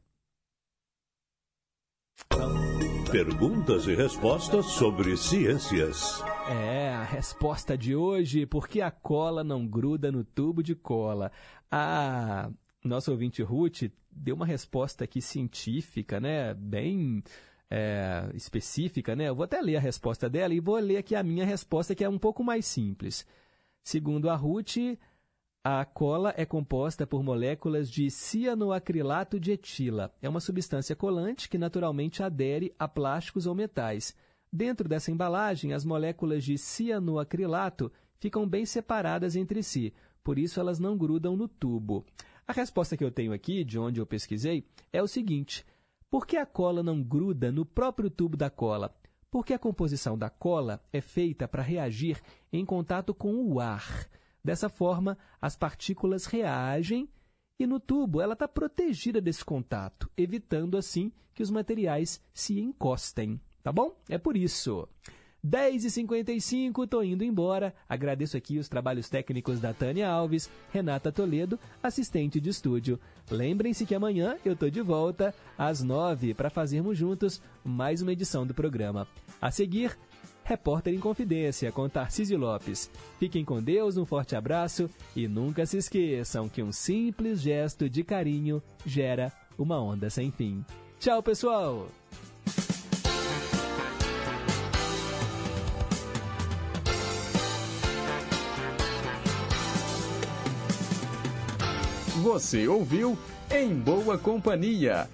Perguntas e respostas sobre ciências. É, a resposta de hoje, por que a cola não gruda no tubo de cola? A nossa ouvinte Ruth deu uma resposta aqui científica, né, bem é, específica, né? Eu vou até ler a resposta dela e vou ler aqui a minha resposta, que é um pouco mais simples. Segundo a Ruth, a cola é composta por moléculas de cianoacrilato de etila. É uma substância colante que naturalmente adere a plásticos ou metais. Dentro dessa embalagem, as moléculas de cianoacrilato ficam bem separadas entre si, por isso elas não grudam no tubo. A resposta que eu tenho aqui, de onde eu pesquisei, é o seguinte: por que a cola não gruda no próprio tubo da cola? Porque a composição da cola é feita para reagir em contato com o ar. Dessa forma, as partículas reagem e no tubo ela está protegida desse contato, evitando assim que os materiais se encostem. Tá bom? É por isso. 10h55, estou indo embora. Agradeço aqui os trabalhos técnicos da Tânia Alves, Renata Toledo, assistente de estúdio. Lembrem-se que amanhã eu estou de volta às 9 para fazermos juntos mais uma edição do programa. A seguir, Repórter em Confidência, com Tarcísio Lopes. Fiquem com Deus, um forte abraço e nunca se esqueçam que um simples gesto de carinho gera uma onda sem fim. Tchau, pessoal! Você ouviu Em Boa Companhia